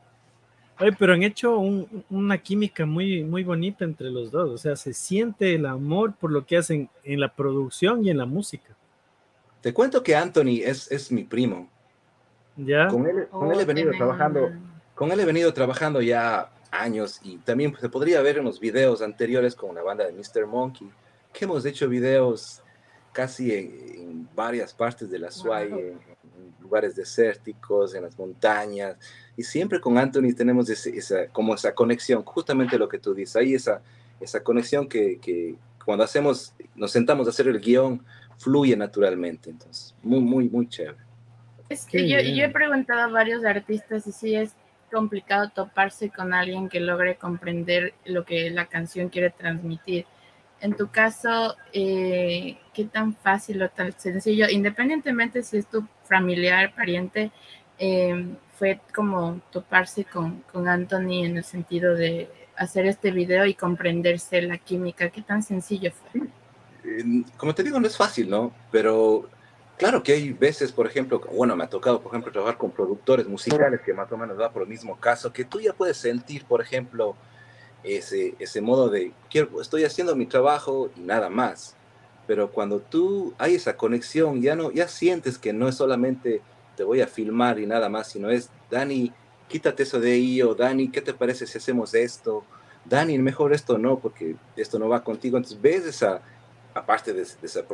Oye, pero han hecho un- una química muy, muy bonita entre los dos. O sea, se siente el amor por lo que hacen en la producción y en la música. Te cuento que Anthony es, es mi primo. ¿Ya? Con él, con él he Oh, venido trabajando, mena. con él he venido trabajando ya años y también pues, se podría ver en los videos anteriores con la banda de Mr. Monkey, que hemos hecho videos casi en, en varias partes de la SUAY, Wow. en lugares desérticos, en las montañas, y siempre con Anthony tenemos ese- esa, como esa conexión, justamente lo que tú dices, ahí esa, esa conexión que, que cuando hacemos, nos sentamos a hacer el guion, fluye naturalmente, entonces, muy, muy, muy chévere. Es que yo, yo he preguntado a varios artistas y sí es complicado toparse con alguien que logre comprender lo que la canción quiere transmitir. En tu caso, eh, ¿qué tan fácil o tan sencillo, independientemente si es tu familiar, pariente, eh, fue como toparse con, con Anthony en el sentido de hacer este video y comprenderse la química? ¿Qué tan sencillo fue? como te digo, no es fácil, ¿no? Pero claro que hay veces, por ejemplo, bueno, me ha tocado, por ejemplo, trabajar con productores musicales que más o menos va por el mismo caso, que tú ya puedes sentir, por ejemplo, ese, ese modo de, quiero, estoy haciendo mi trabajo y nada más. Pero cuando tú hay esa conexión, ya, no, ya sientes que no es solamente te voy a filmar y nada más, sino es, Dani, quítate eso de ahí, o Dani, ¿qué te parece si hacemos esto? Dani, mejor esto no, porque esto no va contigo. Entonces ves esa, aparte de, de esa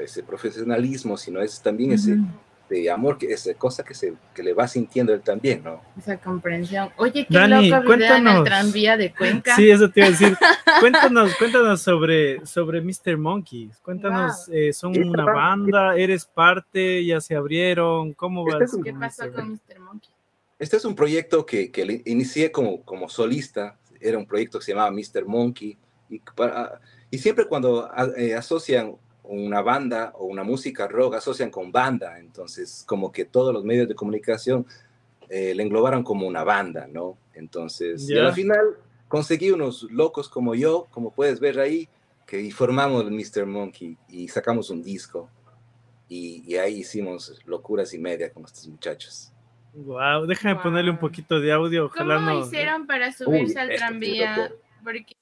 ese profesionalismo, sino es también ese, Ujú. Este amor, que esa cosa que, se, que le va sintiendo él también, ¿no? Esa comprensión. Oye, qué Dani, loco video en el tranvía de Cuenca. Sí, eso te iba a decir. [laughs] cuéntanos, cuéntanos sobre, sobre Mr. Monkeys. Cuéntanos, eh, ¿son una banda? ¿Eres parte? ¿Ya se abrieron? ¿Cómo va? Este ¿Qué pasó con Mr. Monkey? Este es un proyecto que, que inicié como, como solista. Era un proyecto que se llamaba Mr. Monkey. Y, y siempre cuando eh, asocian una banda o una música rock asocian con banda, entonces como que todos los medios de comunicación eh, le englobaron como una banda, ¿no? Entonces, y al final conseguí unos locos como yo, como puedes ver ahí, que formamos el Mr. Monkey y sacamos un disco. Y, ahí hicimos locuras y media con estos muchachos. Wow, déjame ponerle un poquito de audio. Ojalá ¿Cómo hicieron para subirse al tranvía? Porque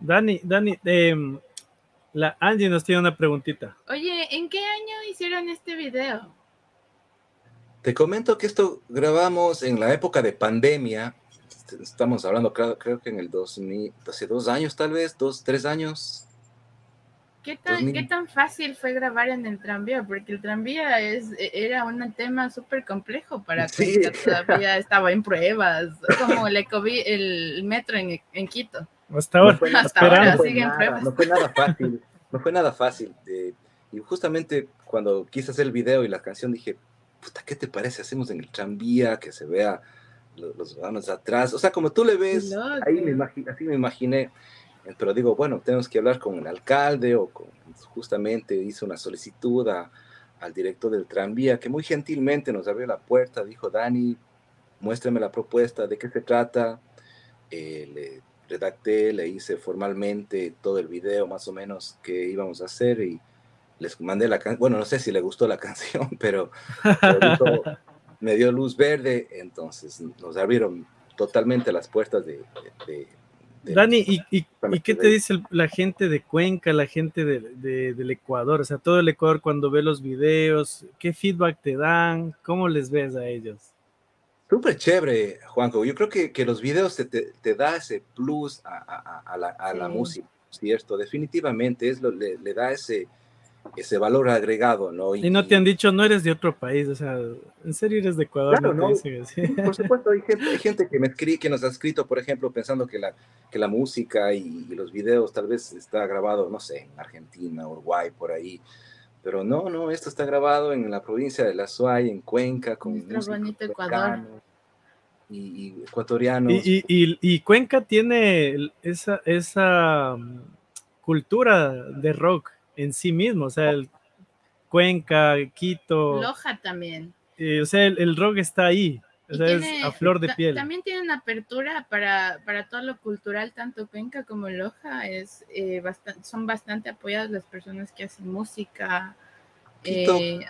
Dani, Dani, em, la Angie nos tiene una preguntita. Oye, ¿en qué año hicieron este video? Te comento que esto grabamos en la época de pandemia. Estamos hablando, creo, creo que en el 2000, hace dos años tal vez, dos, tres años. ¿Qué tan, ¿Qué tan fácil fue grabar en el tranvía? Porque el tranvía es, e, era un tema súper complejo para sí. todavía [laughs] estaba en pruebas, como el, el metro en, en Quito. Hasta ahora, no hasta ahora sigue en pruebas. No fue nada fácil, no fue nada fácil. y justamente cuando quise hacer el video y la canción dije, puta, ¿qué te parece? Hacemos en el tranvía, que se vea los, los atrás. O sea, como tú le ves, ahí me así me imaginé pero digo, bueno, tenemos que hablar con el alcalde o con, justamente hizo una solicitud al director del tranvía que muy gentilmente nos abrió la puerta, dijo, Dani, muéstrame la propuesta, de qué se trata. Eh, le redacté, le hice formalmente todo el video más o menos que íbamos a hacer y les mandé la canción, bueno, no sé si le gustó la [laughs] canción, pero, me dio luz verde, entonces nos abrieron totalmente las puertas de Dani, ¿y, y, qué te dice la gente de Cuenca, la gente de, del Ecuador? O sea, todo el Ecuador cuando ve los videos, ¿qué feedback te dan? ¿Cómo les ves a ellos? Súper chévere, Juanjo. Yo creo que, que los videos te, te, da ese plus a, a, la, a la, música, ¿cierto? Definitivamente es lo, le, le da ese, ese valor agregado, ¿no? Y, no te han dicho, no eres de otro país, o sea, en serio eres de Ecuador. Claro, ¿no? Por supuesto, hay gente, hay gente que, me escribe, que nos ha escrito, por ejemplo, pensando que la, que la música y, los videos tal vez está grabado, no sé, en Argentina, Uruguay, por ahí. Pero no, no, esto está grabado en la provincia de La Suay, en Cuenca, con Nuestro bonito Ecuador. Y, ecuatorianos. Y, y, Cuenca tiene esa, esa mm, cultura de rock en sí mismo, o sea, el Cuenca, Quito. Loja también. Eh, o sea, el, rock está ahí, o sea, es a flor de piel. También tienen apertura para, para todo lo cultural, tanto Cuenca como Loja, es, eh, bastante, son bastante apoyadas las personas que hacen música. Quito. Eh,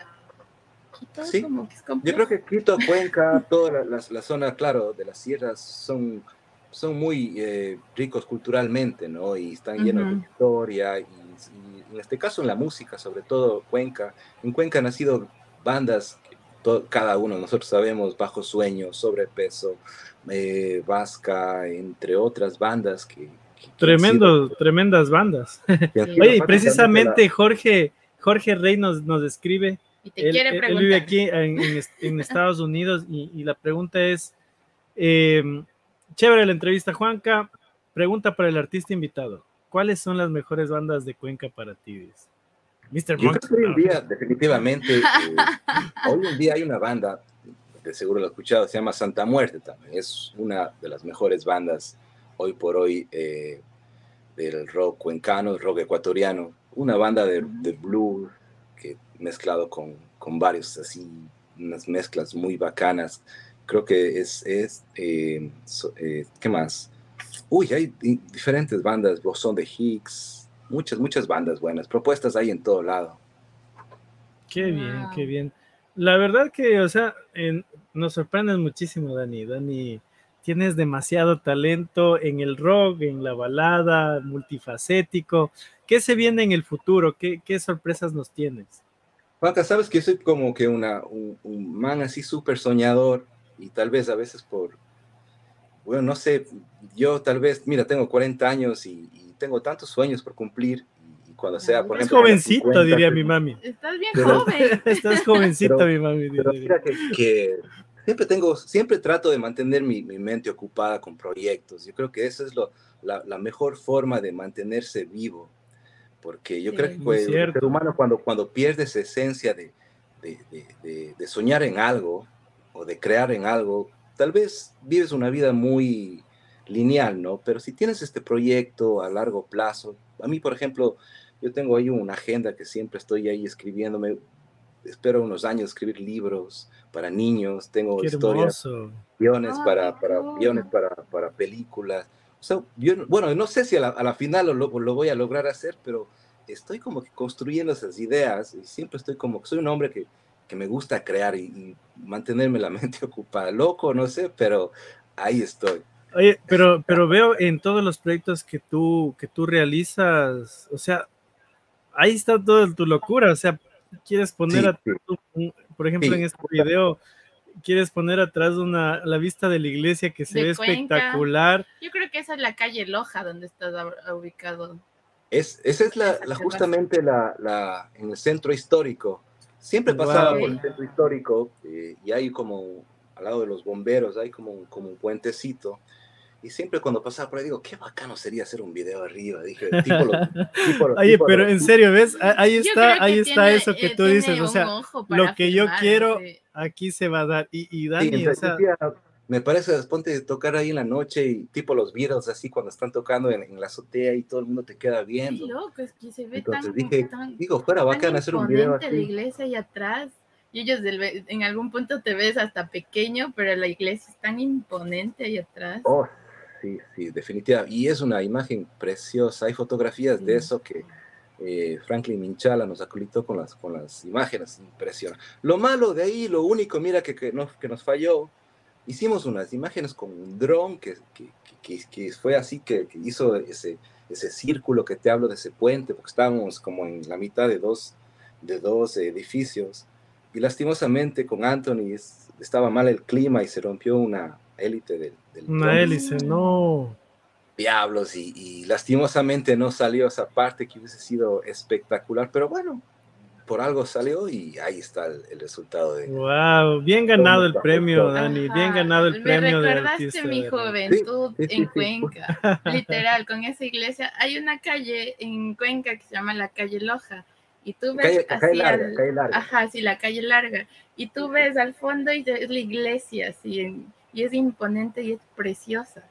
Quito sí. como que es Yo creo que Quito, Cuenca, [laughs] toda la, la, zona, claro, de las sierras son, son muy ricos culturalmente, ¿no? Y están llenos de historia y en este caso en la música, sobre todo Cuenca. En Cuenca han nacido bandas, cada uno nosotros sabemos, Bajo Sueño, Sobrepeso, eh, Vasca, entre otras bandas que... Tremendo, tremendas bandas. [laughs] Oye, y precisamente Jorge, Jorge Rey nos, nos escribe. Y te él, quiere él, vive aquí en, Estados Unidos y, la pregunta es, eh, chévere la entrevista, Juanca, pregunta para el artista invitado. ¿Cuáles son las mejores bandas de Cuenca para ti? Mr. Yo creo que hoy en día, definitivamente, [laughs] eh, hoy en día hay una banda, de seguro lo he escuchado, se llama Santa Muerte también. Es una de las mejores bandas hoy por hoy eh, del rock cuencano, rock ecuatoriano. Una banda de, de blues que mezclado con, con, varios, así, unas mezclas muy bacanas. Creo que es, es eh, ¿qué más? Uy, hay diferentes bandas, Bosón de Higgs, muchas, muchas bandas buenas, propuestas hay en todo lado. Qué bien, qué bien. La verdad que, o sea, nos sorprendes muchísimo, Dani. Dani, tienes demasiado talento en el rock, en la balada, multifacético. ¿Qué se viene en el futuro? ¿Qué, qué sorpresas nos tienes? Juanca, sabes que soy como que una, un, un man así súper soñador y tal vez a veces por, bueno, no sé, yo tal vez, mira, tengo 40 años y, tengo tantos sueños por cumplir y cuando sea, por ejemplo... jovencito, diría mi mami. Estás bien joven. [laughs] Estás jovencito, mi mami. Pero mira que, siempre tengo, siempre trato de mantener mi, mi, mente ocupada con proyectos. Yo creo que esa es lo, la, la mejor forma de mantenerse vivo. Porque yo creo que pues, el ser humano cuando, cuando pierde esa esencia de, de, de, de soñar en algo o de crear en algo, tal vez vives una vida muy lineal, ¿no? Pero si tienes este proyecto a largo plazo, a mí, por ejemplo, yo tengo ahí una agenda que siempre estoy ahí escribiéndome, espero unos años escribir libros para niños, tengo historias, guiones, para, para, guiones para, para películas. O sea, yo, bueno, no sé si a la, final lo, lo, voy a lograr hacer, pero estoy como que construyendo esas ideas y siempre estoy como que soy un hombre que que me gusta crear y, mantenerme la [laughs] mente ocupada. Loco, no sé, pero ahí estoy. Oye, pero, pero veo en todos los proyectos que tú, que tú realizas, o sea, ahí está toda tu locura, o sea, quieres poner, a, por ejemplo, en este video, quieres poner atrás una, la vista de la iglesia que se ve espectacular. Yo creo que esa es la calle Loja donde estás ubicado. Es, esa es la, la justamente la, la, en el centro histórico. Siempre pasaba por el centro histórico eh, y hay como, al lado de los bomberos, hay como un, como un puentecito. Y siempre cuando pasaba por ahí digo, qué bacano sería hacer un video arriba. Dije, tipo [laughs] Oye, pero en serio, ¿ves? Ahí está, ahí está eso que eh, tú dices. O sea, lo que yo quiero, aquí se va a dar. Y, y Dani, o sea, me parece, ponte tocar ahí en la noche y tipo los Beatles así cuando están tocando en, la azotea y todo el mundo te queda viendo. Qué loco, es que se ve Entonces dije, digo, fuera bacán hacer un video así. la iglesia ahí atrás y ellos en algún punto te ves hasta pequeño, pero la iglesia es tan imponente ahí atrás. Oh, sí, sí, definitivamente. Y es una imagen preciosa. Hay fotografías de eso que eh, Franklin Minchala nos acolitó con las, con las imágenes. Impresiona. Lo malo de ahí, lo único, mira, que, que, que nos falló hicimos unas imágenes con un dron que, que, que, fue así, que, hizo ese, ese círculo que te hablo de ese puente, porque estábamos como en la mitad de dos, de dos edificios. Y lastimosamente con Anthony estaba mal el clima y se rompió una élite del, del Una hélice, no. Diablos, y, y lastimosamente no salió esa parte que hubiese sido espectacular, pero bueno, por algo salió y ahí está el, resultado de. Wow, bien ganado el premio, Dani, bien ganado el premio Me recordaste mi juventud en Cuenca, [laughs] literal, con esa iglesia. Hay una calle en Cuenca que se llama la calle Loja y tú ves así larga, calle larga. ajá, sí, la calle larga y tú ves al fondo y es la iglesia, así, y es imponente y es preciosa.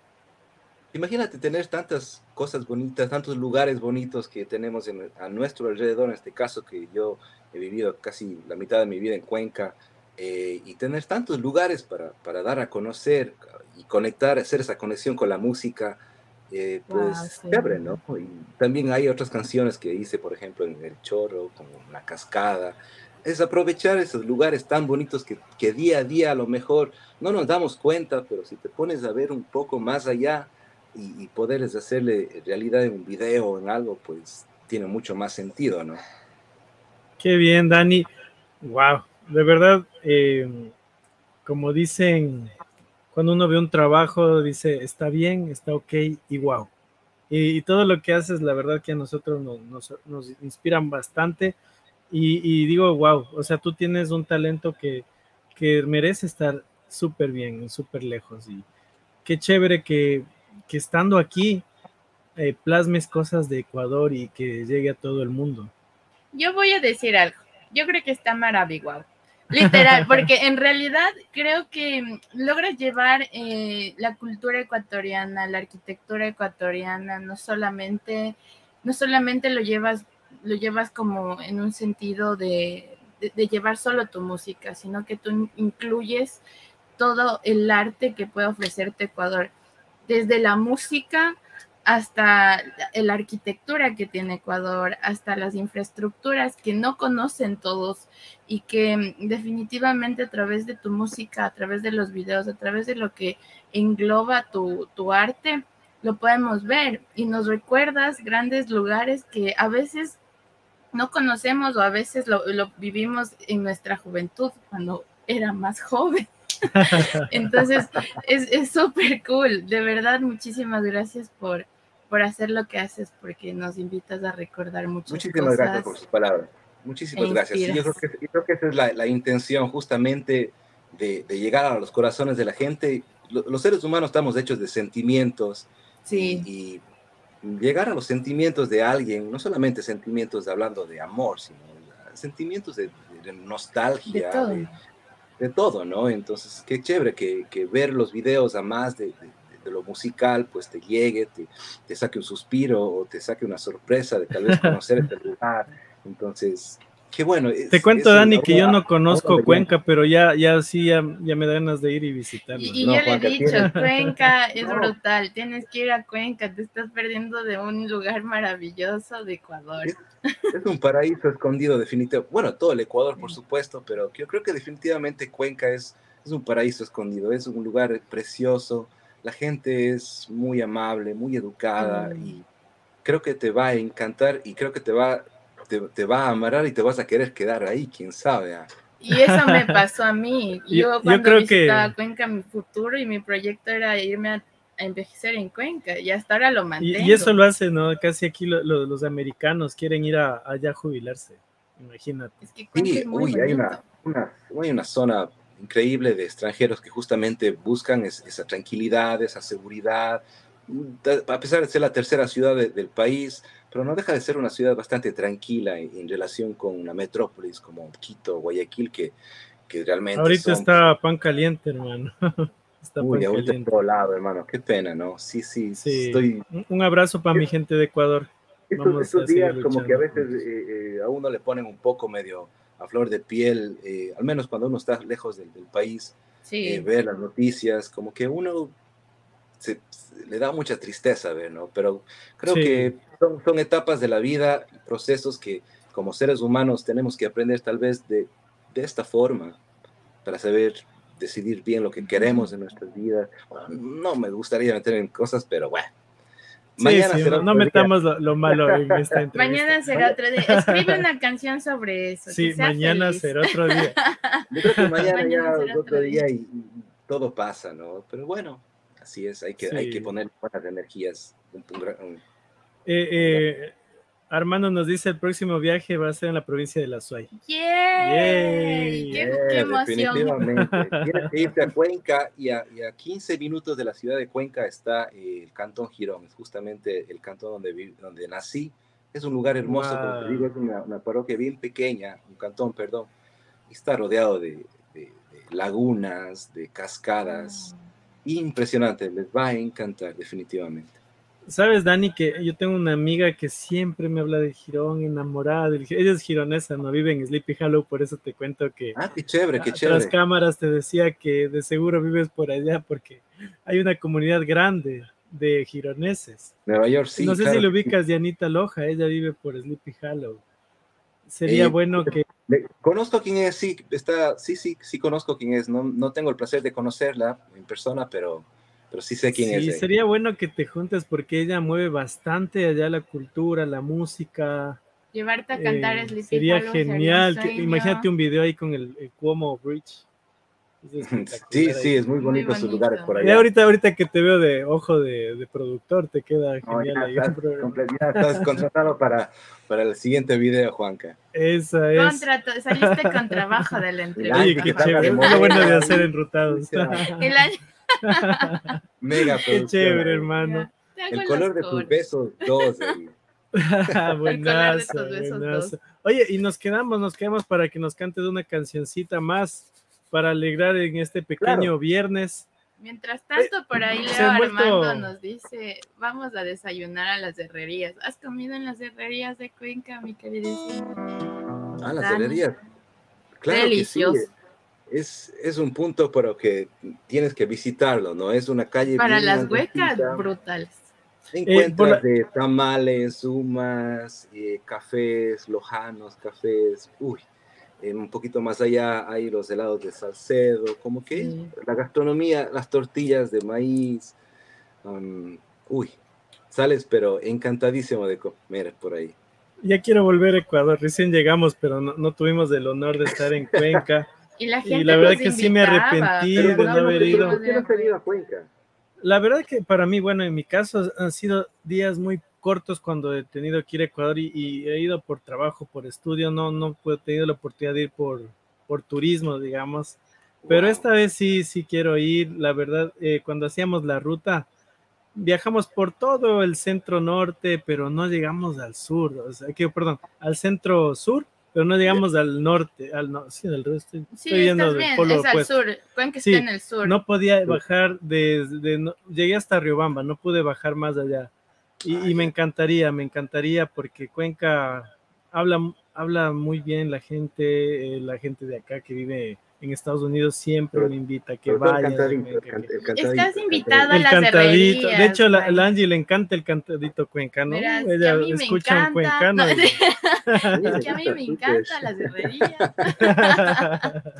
Imagínate tener tantas cosas bonitas, tantos lugares bonitos que tenemos a nuestro alrededor, en este caso que yo he vivido casi la mitad de mi vida en Cuenca, eh, y tener tantos lugares para, para, dar a conocer y conectar, hacer esa conexión con la música, eh, pues wow, abre, ¿no? Y también hay otras canciones que hice, por ejemplo, en El Chorro, como La Cascada, es aprovechar esos lugares tan bonitos que, que día a día a lo mejor no nos damos cuenta, pero si te pones a ver un poco más allá, y, poderles hacerle realidad en un video o en algo, pues tiene mucho más sentido, ¿no? Qué bien, Dani. Wow, de verdad, eh, como dicen, cuando uno ve un trabajo, dice, está bien, está ok y wow. Y, todo lo que haces, la verdad que a nosotros nos, nos, inspiran bastante. Y, y, digo, wow, o sea, tú tienes un talento que, que merece estar súper bien, súper lejos. Y qué chévere que que estando aquí eh, plasmes cosas de Ecuador y que llegue a todo el mundo. Yo voy a decir algo. Yo creo que está maravilloso. Literal, [laughs] porque en realidad creo que logras llevar eh, la cultura ecuatoriana, la arquitectura ecuatoriana, no solamente, no solamente lo llevas, lo llevas como en un sentido de, de llevar solo tu música, sino que tú incluyes todo el arte que puede ofrecerte Ecuador desde la música hasta la arquitectura que tiene Ecuador, hasta las infraestructuras que no conocen todos y que definitivamente a través de tu música, a través de los videos, a través de lo que engloba tu, arte, lo podemos ver y nos recuerdas grandes lugares que a veces no conocemos o a veces lo, lo vivimos en nuestra juventud cuando era más joven. [laughs] Entonces, es súper cool. De verdad, muchísimas gracias por, por hacer lo que haces, porque nos invitas a recordar muchas Muchísimas gracias por sus palabras. Muchísimas e gracias. yo, creo que, creo que, esa es la, la intención justamente de, de, llegar a los corazones de la gente. Los, seres humanos estamos hechos de sentimientos. Sí. Y, llegar a los sentimientos de alguien, no solamente sentimientos de, hablando de amor, sino sentimientos de, nostalgia, de. De todo. ¿no? Entonces, qué chévere que, que ver los videos a más de, lo musical, pues te llegue, te, te, saque un suspiro o te saque una sorpresa de tal vez [laughs] conocer este lugar. Entonces, qué bueno. Te cuento, Dani, que yo no conozco Cuenca, pero ya, ya sí, ya, me da ganas de ir y visitarlo. Y, yo le he dicho, Cuenca [laughs] es brutal, tienes que ir a Cuenca, te estás perdiendo de un lugar maravilloso de Ecuador. Es, un paraíso escondido, definitivamente. Bueno, todo el Ecuador, por supuesto, pero yo creo que definitivamente Cuenca es, es un paraíso escondido, es un lugar precioso, la gente es muy amable, muy educada mm. y creo que te va a encantar y creo que te va te, va a amarrar y te vas a querer quedar ahí, quién sabe. Ah. Y eso me pasó a mí. [laughs] Yo, cuando creo visitaba Cuenca, mi futuro y mi proyecto era irme a, envejecer en Cuenca y hasta ahora lo mantengo. Y, eso lo hacen, ¿no? Casi aquí los americanos quieren ir allá a jubilarse, imagínate. Es que Cuenca es muy uy, hay una, hay una zona increíble de extranjeros que justamente buscan esa tranquilidad, esa seguridad, a pesar de ser la tercera ciudad del país, pero no deja de ser una ciudad bastante tranquila en, relación con una metrópolis como Quito, Guayaquil, que, que realmente... Ahorita está pan caliente, hermano. [laughs] Está Uy, ahorita en todo lado, hermano. Qué pena, ¿no? Sí, sí. sí. Estoy... Un abrazo para mi gente de Ecuador. Estos, días como que a veces eh, eh, a uno le ponen un poco medio a flor de piel, eh, al menos cuando uno está lejos del, país, ver las noticias, como que uno se, le da mucha tristeza ver, ¿no? Pero creo que son, etapas de la vida, procesos que como seres humanos tenemos que aprender tal vez de, de esta forma para saber decidir bien lo que queremos en nuestras vidas. no me gustaría meter en cosas, pero bueno. mañana será no, metamos lo, malo en esta [laughs] entrevista. Mañana será otro día. Escribe una canción sobre eso. Sí, mañana será otro día. Yo creo que [laughs] mañana, ya es otro día, y, todo pasa, ¿no? Pero bueno, así es, hay que, hay que poner buenas energías. Eh, eh, Armando nos dice el próximo viaje va a ser en la provincia de La Suay. ¡Yay! ¡Qué, emoción! Definitivamente. [laughs] Tienes que irte a Cuenca y a, 15 minutos de la ciudad de Cuenca está el Cantón Girón, es justamente el cantón donde, donde nací. Es un lugar hermoso, como te digo, es una, parroquia bien pequeña, un cantón, perdón, y está rodeado de, lagunas, de cascadas. Ah impresionante, les va a encantar definitivamente. Sabes, Dani, que yo tengo una amiga que siempre me habla de Girón, enamorada. Ella es gironesa, no vive en Sleepy Hollow, por eso te cuento que. Ah, qué chévere, qué chévere. Las cámaras te decía que de seguro vives por allá porque hay una comunidad grande de gironeses. Nueva York, sí. No sé si lo ubicas, Dianita Loja, ella vive por Sleepy Hollow. Sería eh, bueno que conozco quién es, sí, está, sí, sí, sí conozco quién es. No, no tengo el placer de conocerla en persona, pero, pero sí sé quién es. Sí, sería bueno que te juntes porque ella mueve bastante allá la cultura, la música. Llevarte a cantar es eh, Sería genial. imagínate un video ahí con el, el Cuomo Bridge. [laughs] Sí, sí, es muy bonito, su lugar por allá. Y ahorita, ahorita que te veo de ojo de, de productor, te queda genial ahí. Estás, [laughs] contratado para, para el siguiente video, Juanca. Esa es. Contrato, saliste con trabajo de la entrevista. Oye, qué chévere. Lo bueno de hacer enrutados. [laughs] el año. Mega Qué chévere, hermano. El color de tus besos, dos. buenazo, buenazo. Oye, y nos quedamos, nos quedamos para que nos cantes una cancioncita más para alegrar en este pequeño viernes. Mientras tanto, eh, por ahí Leo Armando nos dice, vamos a desayunar a las herrerías. ¿Has comido en las herrerías de Cuenca, mi queridísimo? Ah, las herrerías. Claro Delicioso. Que sí. Es, es un punto, pero que tienes que visitarlo, ¿no? Es una calle. Para las huecas, brutales. Encuentras de tamales, humas, eh, cafés, lojanos, cafés. Uy, un poquito más allá hay los helados de Salcedo, como que la gastronomía, las tortillas de maíz, uy, sales pero encantadísimo de comer por ahí. Ya quiero volver a Ecuador, recién llegamos, pero no, tuvimos el honor de estar en Cuenca. [laughs] Y la gente la verdad nos que sí me invitaba, arrepentí pero de ¿por no haber te- ido. ¿Por qué no has ido a Cuenca? La verdad que para mí, bueno, en mi caso han sido días muy cortos cuando he tenido que ir a Ecuador y, y he ido por trabajo, por estudio, no, no he tenido la oportunidad de ir por, por turismo, digamos. Pero Wow. esta vez sí, sí quiero ir. La verdad, eh, cuando hacíamos la ruta, viajamos por todo el centro norte, pero no llegamos al sur, o sea, que, perdón, al centro sur, pero no llegamos al norte, al no, sí, del resto. Estoy, Sí, estoy yendo estás del bien, polo es al opuesto. sur. Cuenca Sí, está en el sur. No podía bajar desde, no- llegué hasta Riobamba, no pude bajar más allá. Y, y me encantaría, me encantaría porque Cuenca habla, habla muy bien la gente, eh, la gente de acá que vive en Estados Unidos siempre Pero- me invita a que vaya. Estás invitada a las cantadito. De hecho, la, Mari. la Angie le encanta el cantadito cuencano. Verás, Ella a escucha un encanta. cuencano. No, y- [laughs] [laughs] es que a mí me encanta las herrerías. [laughs]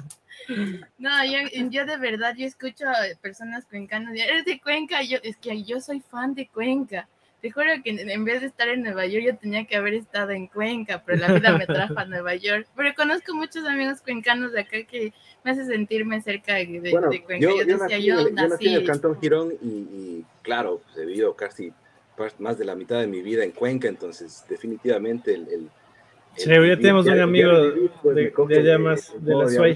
No, yo, yo de verdad, yo escucho a personas cuencanas, eres de Cuenca, yo, es que yo soy fan de Cuenca. Te juro que en, vez de estar en Nueva York, yo tenía que haber estado en Cuenca, pero la vida me trajo a Nueva York. Pero conozco muchos amigos cuencanos de acá que me hace sentirme cerca de, de- Bueno, de Cuenca. yo, Yo, yo decía, nací, yo nací en el. Cantón Girón y, y, claro, pues, he vivido casi más de la mitad de mi vida en Cuenca, entonces definitivamente el... el- el Chévere, ya tenemos un amigo pues, de- allá más, de la Suay.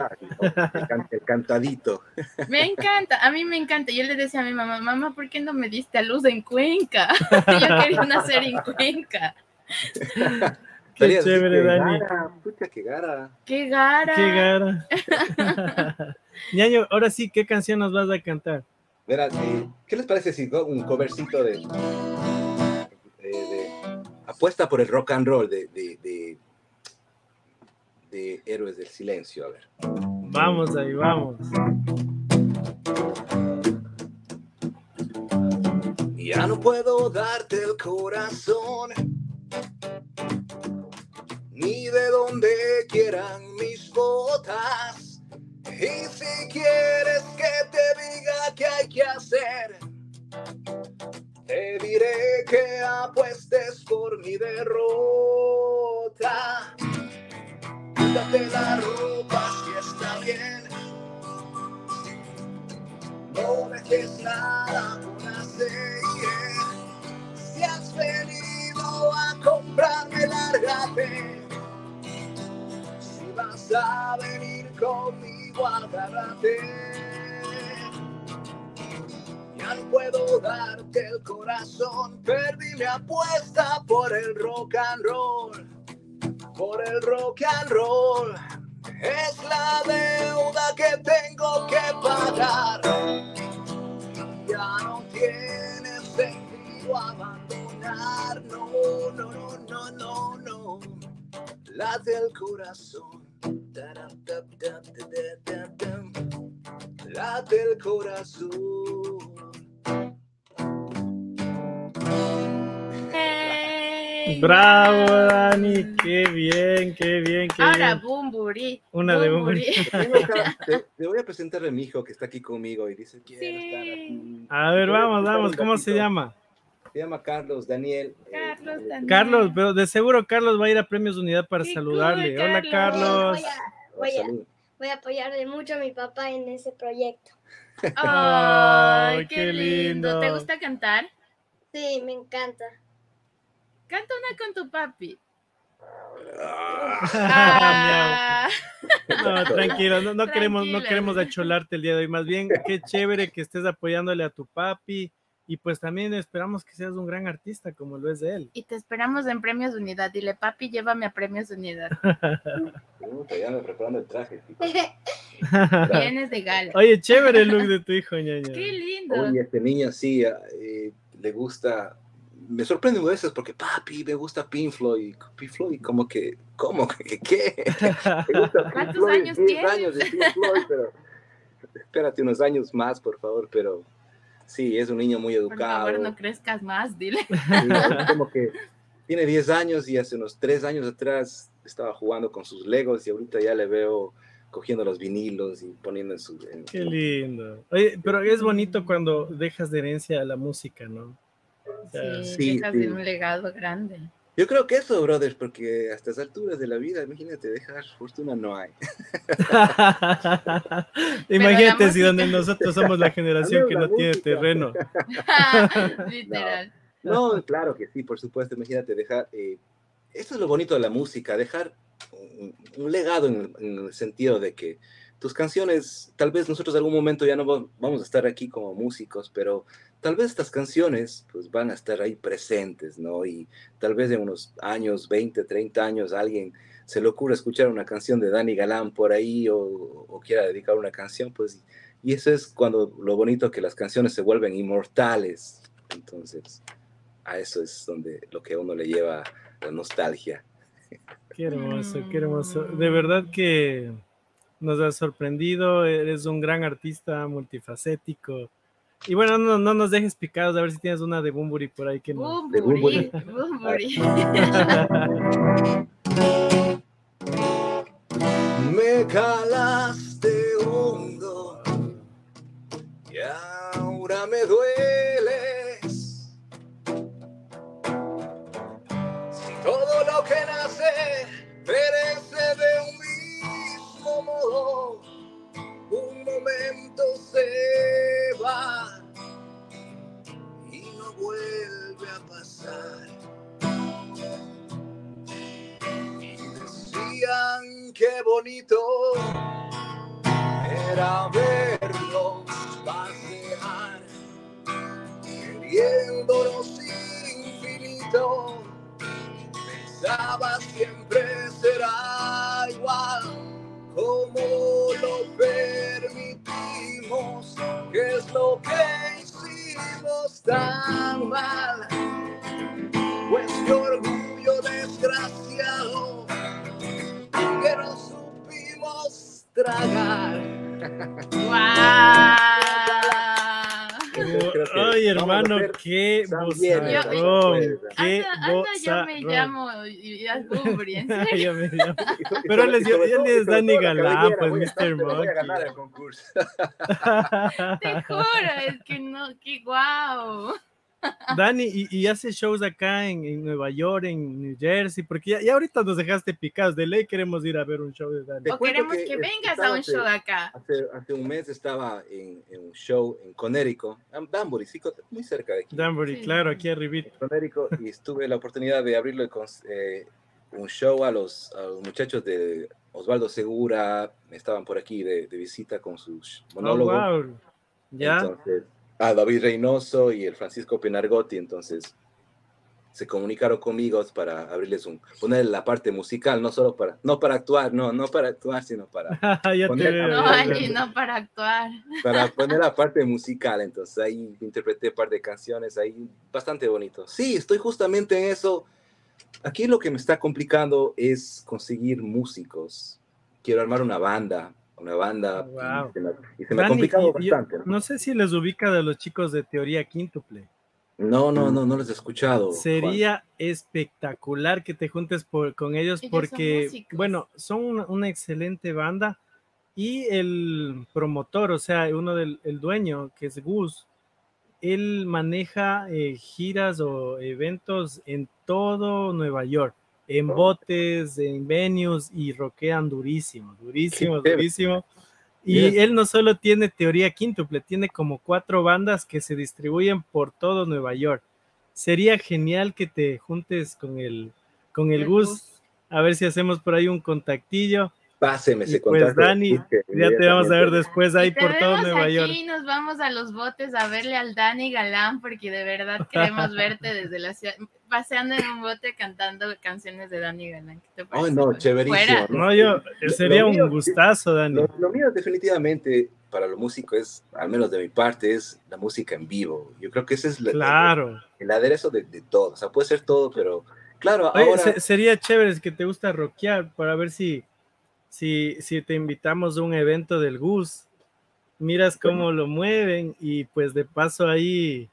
el, can- el cantadito. [laughs] Me encanta, a mí me encanta. Yo le decía a mi mamá, mamá, ¿por qué no me diste a luz en Cuenca? [laughs] yo quería nacer en Cuenca. [laughs] Qué chévere, Dani. que gara. ¡Qué gara! Qué gara. Ñaño, ahora sí, ¿qué canción nos vas a cantar? Verás, eh, ¿qué les parece si un covercito de apuesta por el rock and roll de, de, de, de Héroes del Silencio? A ver. Vamos ahí, vamos. Ya no puedo darte el corazón, ni de donde quieran mis botas. Y si quieres que te diga qué hay que hacer, te diré que apuestes por mi derrota. Quítate la ropa si está bien. No dejes nada por hacer. Si has venido a comprarme, lárgate. Si vas a venir conmigo, agárrate. No puedo darte el corazón, perdí mi apuesta por el rock and roll. Por el rock and roll. Es la deuda que tengo que pagar. Ya no tiene sentido abandonar. No, no, no, no, no, no. Late el corazón. Taram, tap, tap, ta, ta, ta, tam. Late el corazón. Bravo, Dani. Qué bien, qué bien, qué Ahora, bien. Bumburi. Una de Bumburi. Te, te voy a presentar a mi hijo que está aquí conmigo y dice quiero Sí. estar aquí. A ver, vamos, vamos. ¿Cómo se llama? Se llama Carlos Daniel. eh, Carlos eh, Daniel. Carlos, pero de seguro Carlos va a ir a Premios Unidad para Qué saludarle. cool, Hola, Carlos. Voy a, voy, a, salud. voy a apoyarle mucho a mi papá en ese proyecto. Ay, Ay, qué, qué lindo. lindo. ¿Te gusta cantar? Sí, me encanta. Canta una con tu papi. Ah, Ah, No, tranquilo, no, no queremos, no queremos acholarte el día de hoy. Más bien, qué chévere que estés apoyándole a tu papi. Y pues también esperamos que seas un gran artista como lo es él. y te esperamos en Premios Unidad. Dile, papi, llévame a Premios Unidad. Puta, ya me preparando el traje. [laughs] Vienes de gala. Oye, chévere el look de tu hijo, ñaña. Qué lindo. Oye, este niño sí eh, le gusta. Me sorprende a veces porque, papi, me gusta Pink Floyd. Pink Floyd, como que, ¿cómo? ¿Qué? qué? [laughs] Me gusta Pink ¿Cuántos Floyd, años 10 tienes? años de Pink Floyd, [laughs] pero espérate unos años más, por favor, pero sí, es un niño muy Por educado. favor, no crezcas más, dile. Sí, como que tiene 10 años y hace unos 3 años atrás estaba jugando con sus Legos y ahorita ya le veo cogiendo los vinilos y poniendo en su... en- Qué lindo. Oye, pero es bonito cuando dejas de herencia a la música, ¿no? O sea, Sí, sí, dejas sí. de un legado grande. Yo creo que eso, brothers, porque a estas alturas de la vida, imagínate, dejar fortuna no hay. [laughs] Imagínate si donde nosotros somos la generación que no tiene terreno. [laughs] Literal. No, claro que sí, por supuesto. Imagínate dejar. eh, eso es lo bonito de la música, dejar un, legado en, el sentido de que tus canciones, tal vez nosotros en algún momento ya no va- vamos a estar aquí como músicos, pero tal vez estas canciones pues van a estar ahí presentes, ¿no? Y tal vez en unos años, 20, 30 años, alguien se le ocurra escuchar una canción de Dani Galán por ahí o, o quiera dedicar una canción, pues, y eso es cuando lo bonito que las canciones se vuelven inmortales. Entonces, a eso es donde lo que a uno le lleva la nostalgia. Qué hermoso, qué hermoso. De verdad que nos has sorprendido, eres un gran artista multifacético. Y bueno, no, no nos dejes picados, a ver si tienes una de Bumburi por ahí que no. De Bumburi, Bumburi. [laughs] Me calaste hondo y ahora me dueles. Perece de un mismo modo, un momento se va y no vuelve a pasar. Y decían qué bonito era verlos qué Yo- qué Anda, anda, yo me llamo y es [laughs] Bumburi, en serio. [laughs] Yo me llamo- Y Pero sobre- él es- y sobre él es Dani Galán, pues, Mr. estar- Voy a Monkey. ganar el concurso. [laughs] Te juro, es que no, que guau. Dani, y, y hace shows acá en, en Nueva York, en New Jersey, porque ya, ya ahorita nos dejaste picados. De ley queremos ir a ver un show de Dani. O queremos que que vengas a un estaba show acá. Hace, hace un mes estaba en, en un show en Connecticut, en Danbury, sí, muy cerca de aquí. Danbury, Sí. claro, aquí arribita. en Connecticut, y tuve la oportunidad de abrirle con- eh, un show a los, a los muchachos de Osvaldo Segura, estaban por aquí de, de visita con sus Oh, monólogos. wow. Ya. Entonces, a David Reynoso y el Francisco Penargotti, entonces se comunicaron conmigo para abrirles un, poner la parte musical, no solo para, no para actuar, no, no para actuar, sino para, [laughs] ya te Poner- veo, No, veo. no para actuar. para [laughs] poner la parte musical. Entonces ahí interpreté un par de canciones, ahí bastante bonito. Sí, estoy justamente en eso. Aquí lo que me está complicando es conseguir músicos. Quiero armar una banda, una banda, Wow. y se me, y se me ha complicado y- yo- bastante. ¿no? no sé si les ubica de los chicos de Teoría Quíntuple. No, no, no, no les he escuchado. Juan. Sería espectacular que te juntes por- con ellos Ellos son porque, músicos. bueno, son una, una excelente banda y el promotor, o sea, uno del el dueño, que es Gus, él maneja eh, giras o eventos en todo Nueva York, en botes, en venues y rockean durísimo, durísimo, durísimo. Y él no solo tiene teoría quíntuple, tiene como cuatro bandas que se distribuyen por todo Nueva York. Sería genial que te juntes con el, con el El Gus, Gus. a ver si hacemos por ahí un contactillo. Páseme ese pues contacto. Dani, busque ya te vamos a ver después ahí por todo Nueva aquí York. y nos vamos a los botes a verle al Dani Galán porque de verdad queremos [laughs] verte desde la ciudad, paseando en un bote cantando canciones de Dani Galán. ¿Qué te parece? Ay, no, Pues, chéverísimo. fuera. No, yo, sería lo mío- un gustazo, Dani. Lo, lo mío definitivamente para los músicos es, al menos de mi parte, es la música en vivo. Yo creo que ese es la- Claro. el, aderezo de, de todo. O sea, puede ser todo, pero claro, Oye, ahora... se- sería chévere que te gusta rockear para ver si, si, si te invitamos a un evento del Gus. Miras cómo lo mueven y pues de paso ahí,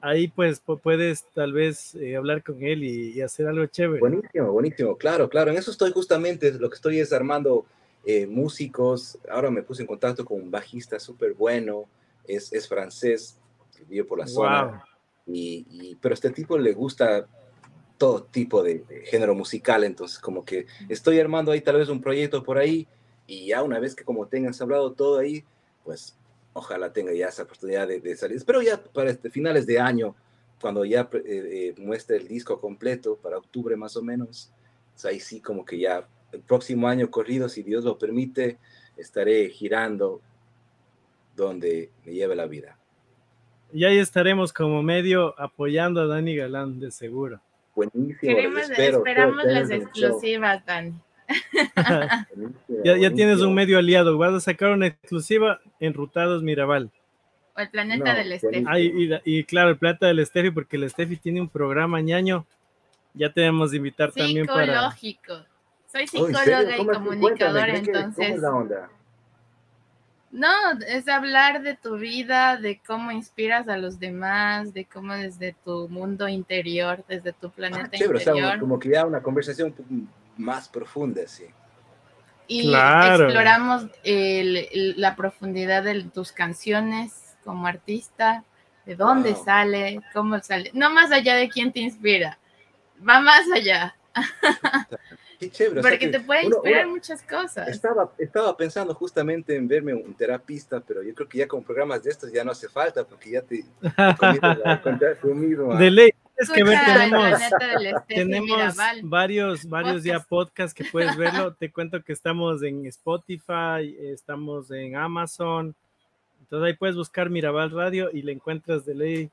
ahí pues pu- puedes tal vez eh, hablar con él y, y hacer algo chévere. Buenísimo, buenísimo, claro, claro. En eso estoy justamente, lo que estoy es armando eh, músicos. Ahora me puse en contacto con un bajista súper bueno, es, es francés, vive por la zona. Wow. Y, y- pero a este tipo le gusta todo tipo de, de, género musical, entonces como que estoy armando ahí tal vez un proyecto por ahí y ya una vez que como tengas hablado todo ahí, pues ojalá tenga ya esa oportunidad de, de salir. Espero ya para este, finales de año, cuando ya eh, eh, muestre el disco completo, para octubre más o menos, pues ahí sí como que ya el próximo año corrido, si Dios lo permite, estaré girando donde me lleve la vida. Y ahí estaremos como medio apoyando a Dani Galán, de seguro. Buenísimo. Queremos, espero, esperamos las exclusivas, Dani. ya, ya tienes un medio aliado. Vas a sacar una exclusiva en Rutados Mirabal. O el planeta no, del Steffi. Ah, y, y, claro, el planeta del Steffi, porque el Steffi tiene un programa ñaño. Ya tenemos de invitar también para. Psicológico. Soy psicóloga oh, y comunicadora, entonces. ¿Cómo es la onda? No, es hablar de tu vida, de cómo inspiras a los demás, de cómo desde tu mundo interior, desde tu planeta ah, chévere, interior. O sea, como que ya una conversación más profunda, sí. Y claro. exploramos el, el, la profundidad de tus canciones como artista, de dónde wow. sale, cómo sale, no más allá de quién te inspira, va más allá. [laughs] Qué chévere. Porque o sea te puede inspirar uno, muchas cosas. Estaba, estaba pensando justamente en verme un terapista, pero yo creo que ya con programas de estos ya no hace falta, porque ya te, te conmigo. [laughs] De ley. Es que ver, tenemos, tenemos varios, varios podcast. ya podcasts que puedes verlo. [laughs] Te cuento que estamos en Spotify, estamos en Amazon. Entonces ahí puedes buscar Mirabal Radio y le encuentras de ley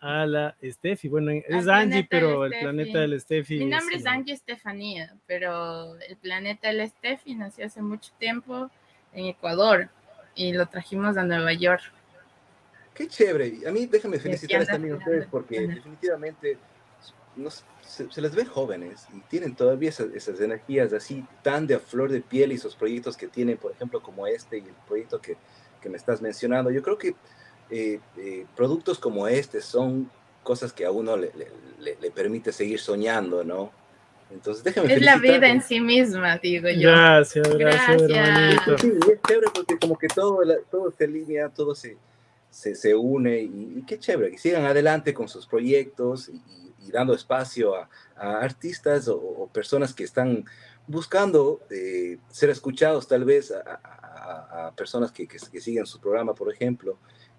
a la Steffi. Bueno, es Angie, pero el planeta del Steffi. Mi nombre es, es Angie Estefanía, pero el planeta del Steffi nació hace mucho tiempo en Ecuador y lo trajimos a Nueva York. Qué chévere. A mí déjame felicitar también a ustedes porque definitivamente nos, se, se, les ve jóvenes y tienen todavía esas, esas, energías así tan de a flor de piel y esos proyectos que tienen, por ejemplo, como este y el proyecto que, que me estás mencionando. Yo creo que eh, eh, productos como este son cosas que a uno le, le, le, permite seguir soñando, ¿no? Entonces, déjame Es la vida en sí misma, digo yo. Gracias, gracias, gracias. Sí, es chévere porque como que todo, todo se alinea, todo se, se, se une y, y, qué chévere, que sigan adelante con sus proyectos y, y dando espacio a, a artistas o, o, personas que están buscando eh, ser escuchados, tal vez a, a, a personas que, que, que siguen su programa, por ejemplo.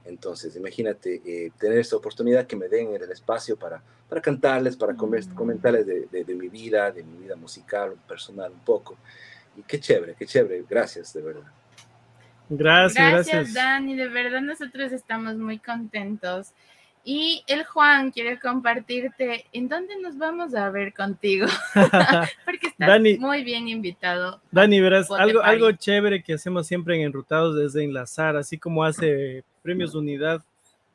Entonces, imagínate eh, tener esta oportunidad que me den el espacio para, para cantarles, para comer, comentarles de, de, de, mi vida, de mi vida musical, personal un poco. Y qué chévere, qué chévere. Gracias, de verdad. Gracias, gracias. gracias. Dani. De verdad, nosotros estamos muy contentos. Y el Juan quiere compartirte en dónde nos vamos a ver contigo. [laughs] [laughs] Porque estás Dani, muy bien invitado. Dani, verás, algo, algo chévere que hacemos siempre en Enrutados es de enlazar, así como hace Premios de Unidad.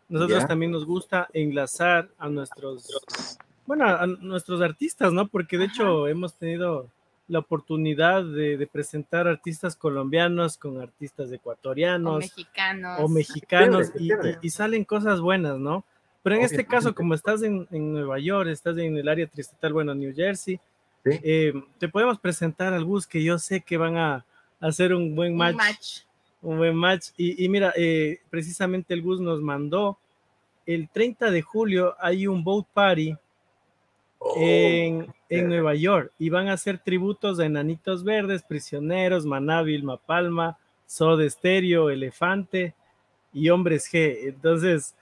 Nosotros yeah. también nos gusta enlazar a nuestros, bueno, a nuestros artistas, ¿no? Porque de Ajá. hecho hemos tenido la oportunidad de, de, presentar artistas colombianos con artistas ecuatorianos o mexicanos, o mexicanos y, y, y, salen cosas buenas, ¿no? Pero en este caso, como estás en, en, Nueva York, estás en el área tristatal, bueno, New Jersey, ¿Sí? eh, te podemos presentar al bus que yo sé que van a hacer un buen match. Un, match. Un buen match. Y, y mira, eh, precisamente el bus nos mandó el 30 de julio hay un boat party oh, en, en, Nueva York y van a hacer tributos de Enanitos Verdes, Prisioneros, Maná, Vilma Palma, Soda Stereo, Elefante y Hombres G. Entonces,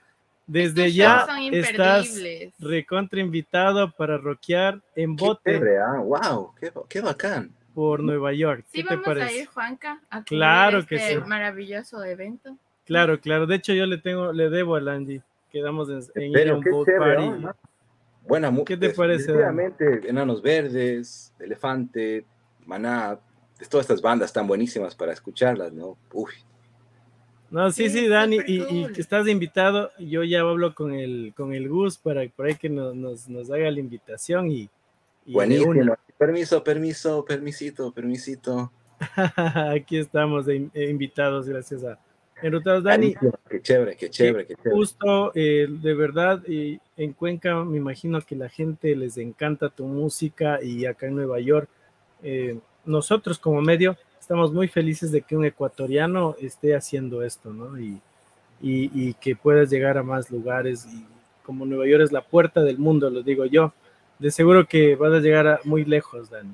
desde ya estás recontra invitado para rockear en bote. Qué ah, wow, qué, qué, bacán. Por Nueva York. ¿Qué sí, te vamos parece? a ir, Juanca, a claro este que sí. maravilloso evento. Claro, claro. De hecho, yo le tengo, le debo a Landy. Quedamos en, en ir a un boat party. ¿no? Buena ¿Qué te parece? Definitivamente, Enanos Verdes, Elefante, Maná, todas estas bandas tan buenísimas para escucharlas, ¿no? Uy, no, sí, sí, sí Dani, y, cool. y, estás invitado. Yo ya hablo con el, con el Gus para por ahí que nos, nos, nos haga la invitación y. y Buenísimo. Permiso, permiso, permisito, permisito. [laughs] Aquí estamos de, de invitados, gracias a Enrutados Dani. Qué chévere, qué chévere, qué chévere. Justo, eh, de verdad, y en Cuenca me imagino que la gente les encanta tu música y acá en Nueva York, eh, nosotros como medio estamos muy felices de que un ecuatoriano esté haciendo esto, ¿no? Y, y, y, que puedas llegar a más lugares. Y como Nueva York es la puerta del mundo, lo digo yo, de seguro que vas a llegar a muy lejos, Dani.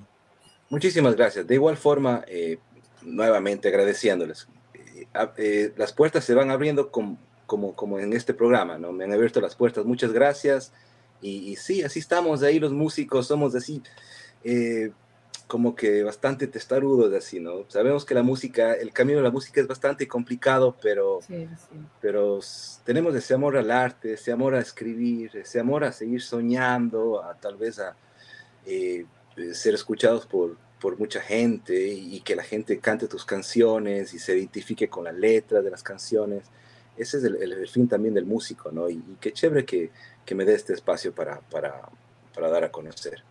Muchísimas gracias. De igual forma, eh, nuevamente agradeciéndoles. Eh, eh, las puertas se van abriendo com- como, como en este programa, ¿no? Me han abierto las puertas. Muchas gracias. Y, sí, así estamos ahí los músicos, somos así, como que bastante testarudos, así, ¿no? Sabemos que la música, el camino de la música es bastante complicado, pero Sí, sí. pero tenemos ese amor al arte, ese amor a escribir, ese amor a seguir soñando, a tal vez a eh, eh, ser escuchados por, por mucha gente y, y que la gente cante tus canciones y se identifique con la letra de las canciones. Ese es el, el- el fin también del músico, ¿no? Y, y qué chévere que, que me dé este espacio para, para, para dar a conocer.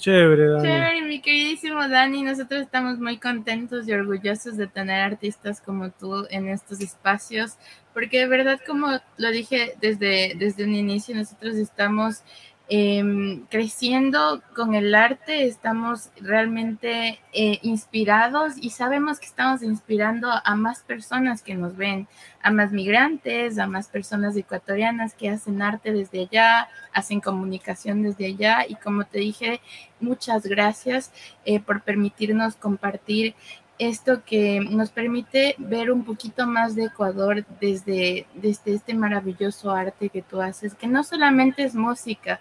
Chévere, Dani. Chévere, mi queridísimo Dani, nosotros estamos muy contentos y orgullosos de tener artistas como tú en estos espacios, porque de verdad, como lo dije desde, desde un inicio, nosotros estamos em, creciendo con el arte, estamos realmente eh, inspirados y sabemos que estamos inspirando a más personas que nos ven, a más migrantes, a más personas ecuatorianas que hacen arte desde allá, hacen comunicación desde allá. Y como te dije, muchas gracias eh, por permitirnos compartir esto que nos permite ver un poquito más de Ecuador desde, desde este maravilloso arte que tú haces, que no solamente es música,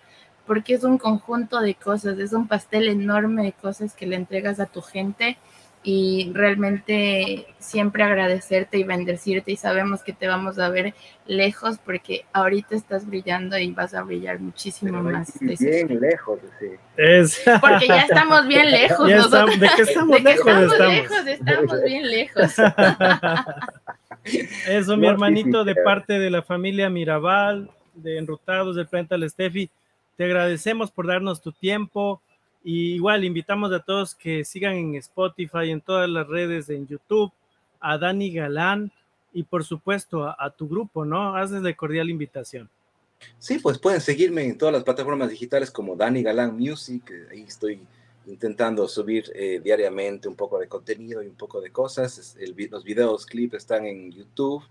porque es un conjunto de cosas, es un pastel enorme de cosas que le entregas a tu gente y realmente siempre agradecerte y bendecirte y sabemos que te vamos a ver lejos porque ahorita estás brillando y vas a brillar muchísimo más. estoy segura. lejos, sí. Es, Porque ya estamos bien [laughs] lejos. ya nosotros. estamos, ¿De qué estamos De que lejos? estamos, estamos. lejos, estamos bien lejos. [laughs] Eso, mi hermanito, de parte de la familia Mirabal, de Enrutados del Planeta Steffi, te agradecemos por darnos tu tiempo. Y igual invitamos a todos que sigan en Spotify, en todas las redes, en YouTube, a Dani Galán y por supuesto a, a tu grupo, ¿no? Hazles cordial invitación. Sí, pues pueden seguirme en todas las plataformas digitales como Dani Galán Music. eh, Ahí estoy intentando subir eh, diariamente un poco de contenido y un poco de cosas. El los videos, clips están en YouTube.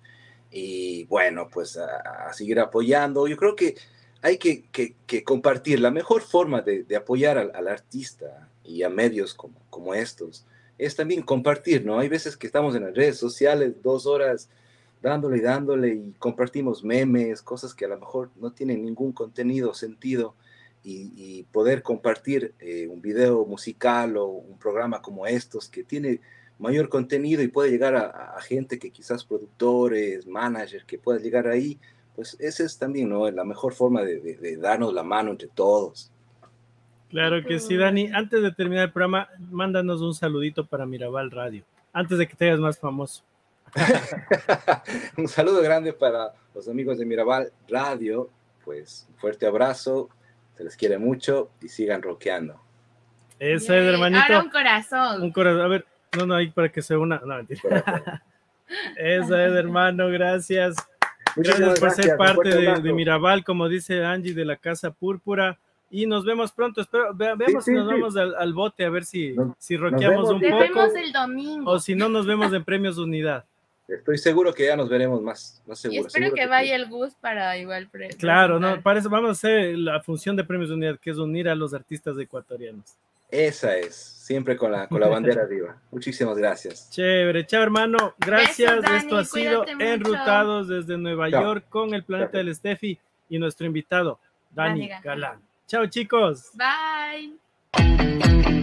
Y bueno, pues a, a seguir apoyando. Yo creo que hay que, que- compartir. La mejor forma de, de apoyar al, artista y a medios como, como estos es también compartir, ¿no? Hay veces que estamos en las redes sociales dos horas dándole y dándole y compartimos memes, cosas que a lo mejor no tienen ningún contenido, sentido, y, y poder compartir eh, un video musical o un programa como estos que tiene mayor contenido y puede llegar a, a gente que quizás productores, managers, que pueda llegar ahí, pues esa es también ¿no? la mejor forma de, de- de darnos la mano entre todos. Claro que sí, Dani. Antes de terminar el programa, mándanos un saludito para Mirabal Radio, antes de que te hagas más famoso. [laughs] [laughs] un saludo grande para los amigos de Mirabal Radio, pues un fuerte abrazo, se les quiere mucho y sigan rockeando. Eso es, hermanito. Ahora un corazón. Un corazón. A ver, no, no, ahí para que se una. No, mentira. [laughs] Eso es, hermano, gracias. Gracias por ser parte de, de Mirabal, como dice Angie, de la Casa Púrpura. Y nos vemos pronto. Espero, ve- veamos sí, si nos sí. vamos al, al bote a ver si, Nos- si roqueamos un poco. vemos el domingo. O si no, nos vemos en Premios Unidad. Estoy seguro que ya nos veremos más, más y seguro. espero seguro que sí. vaya el Gus para igual. pre- Claro, no, para eso vamos a hacer la función de Premios Unidad, que es unir a los artistas ecuatorianos. Esa es, siempre con la, con la bandera [laughs] arriba. Muchísimas gracias. Chévere, chao hermano, gracias. Besos, Dani, Esto ha sido mucho. Enrutados desde Nueva Chao. York con el planeta Chao. del Steffi y nuestro invitado, Dani Dani Galán. Galán. Chao chicos. Bye.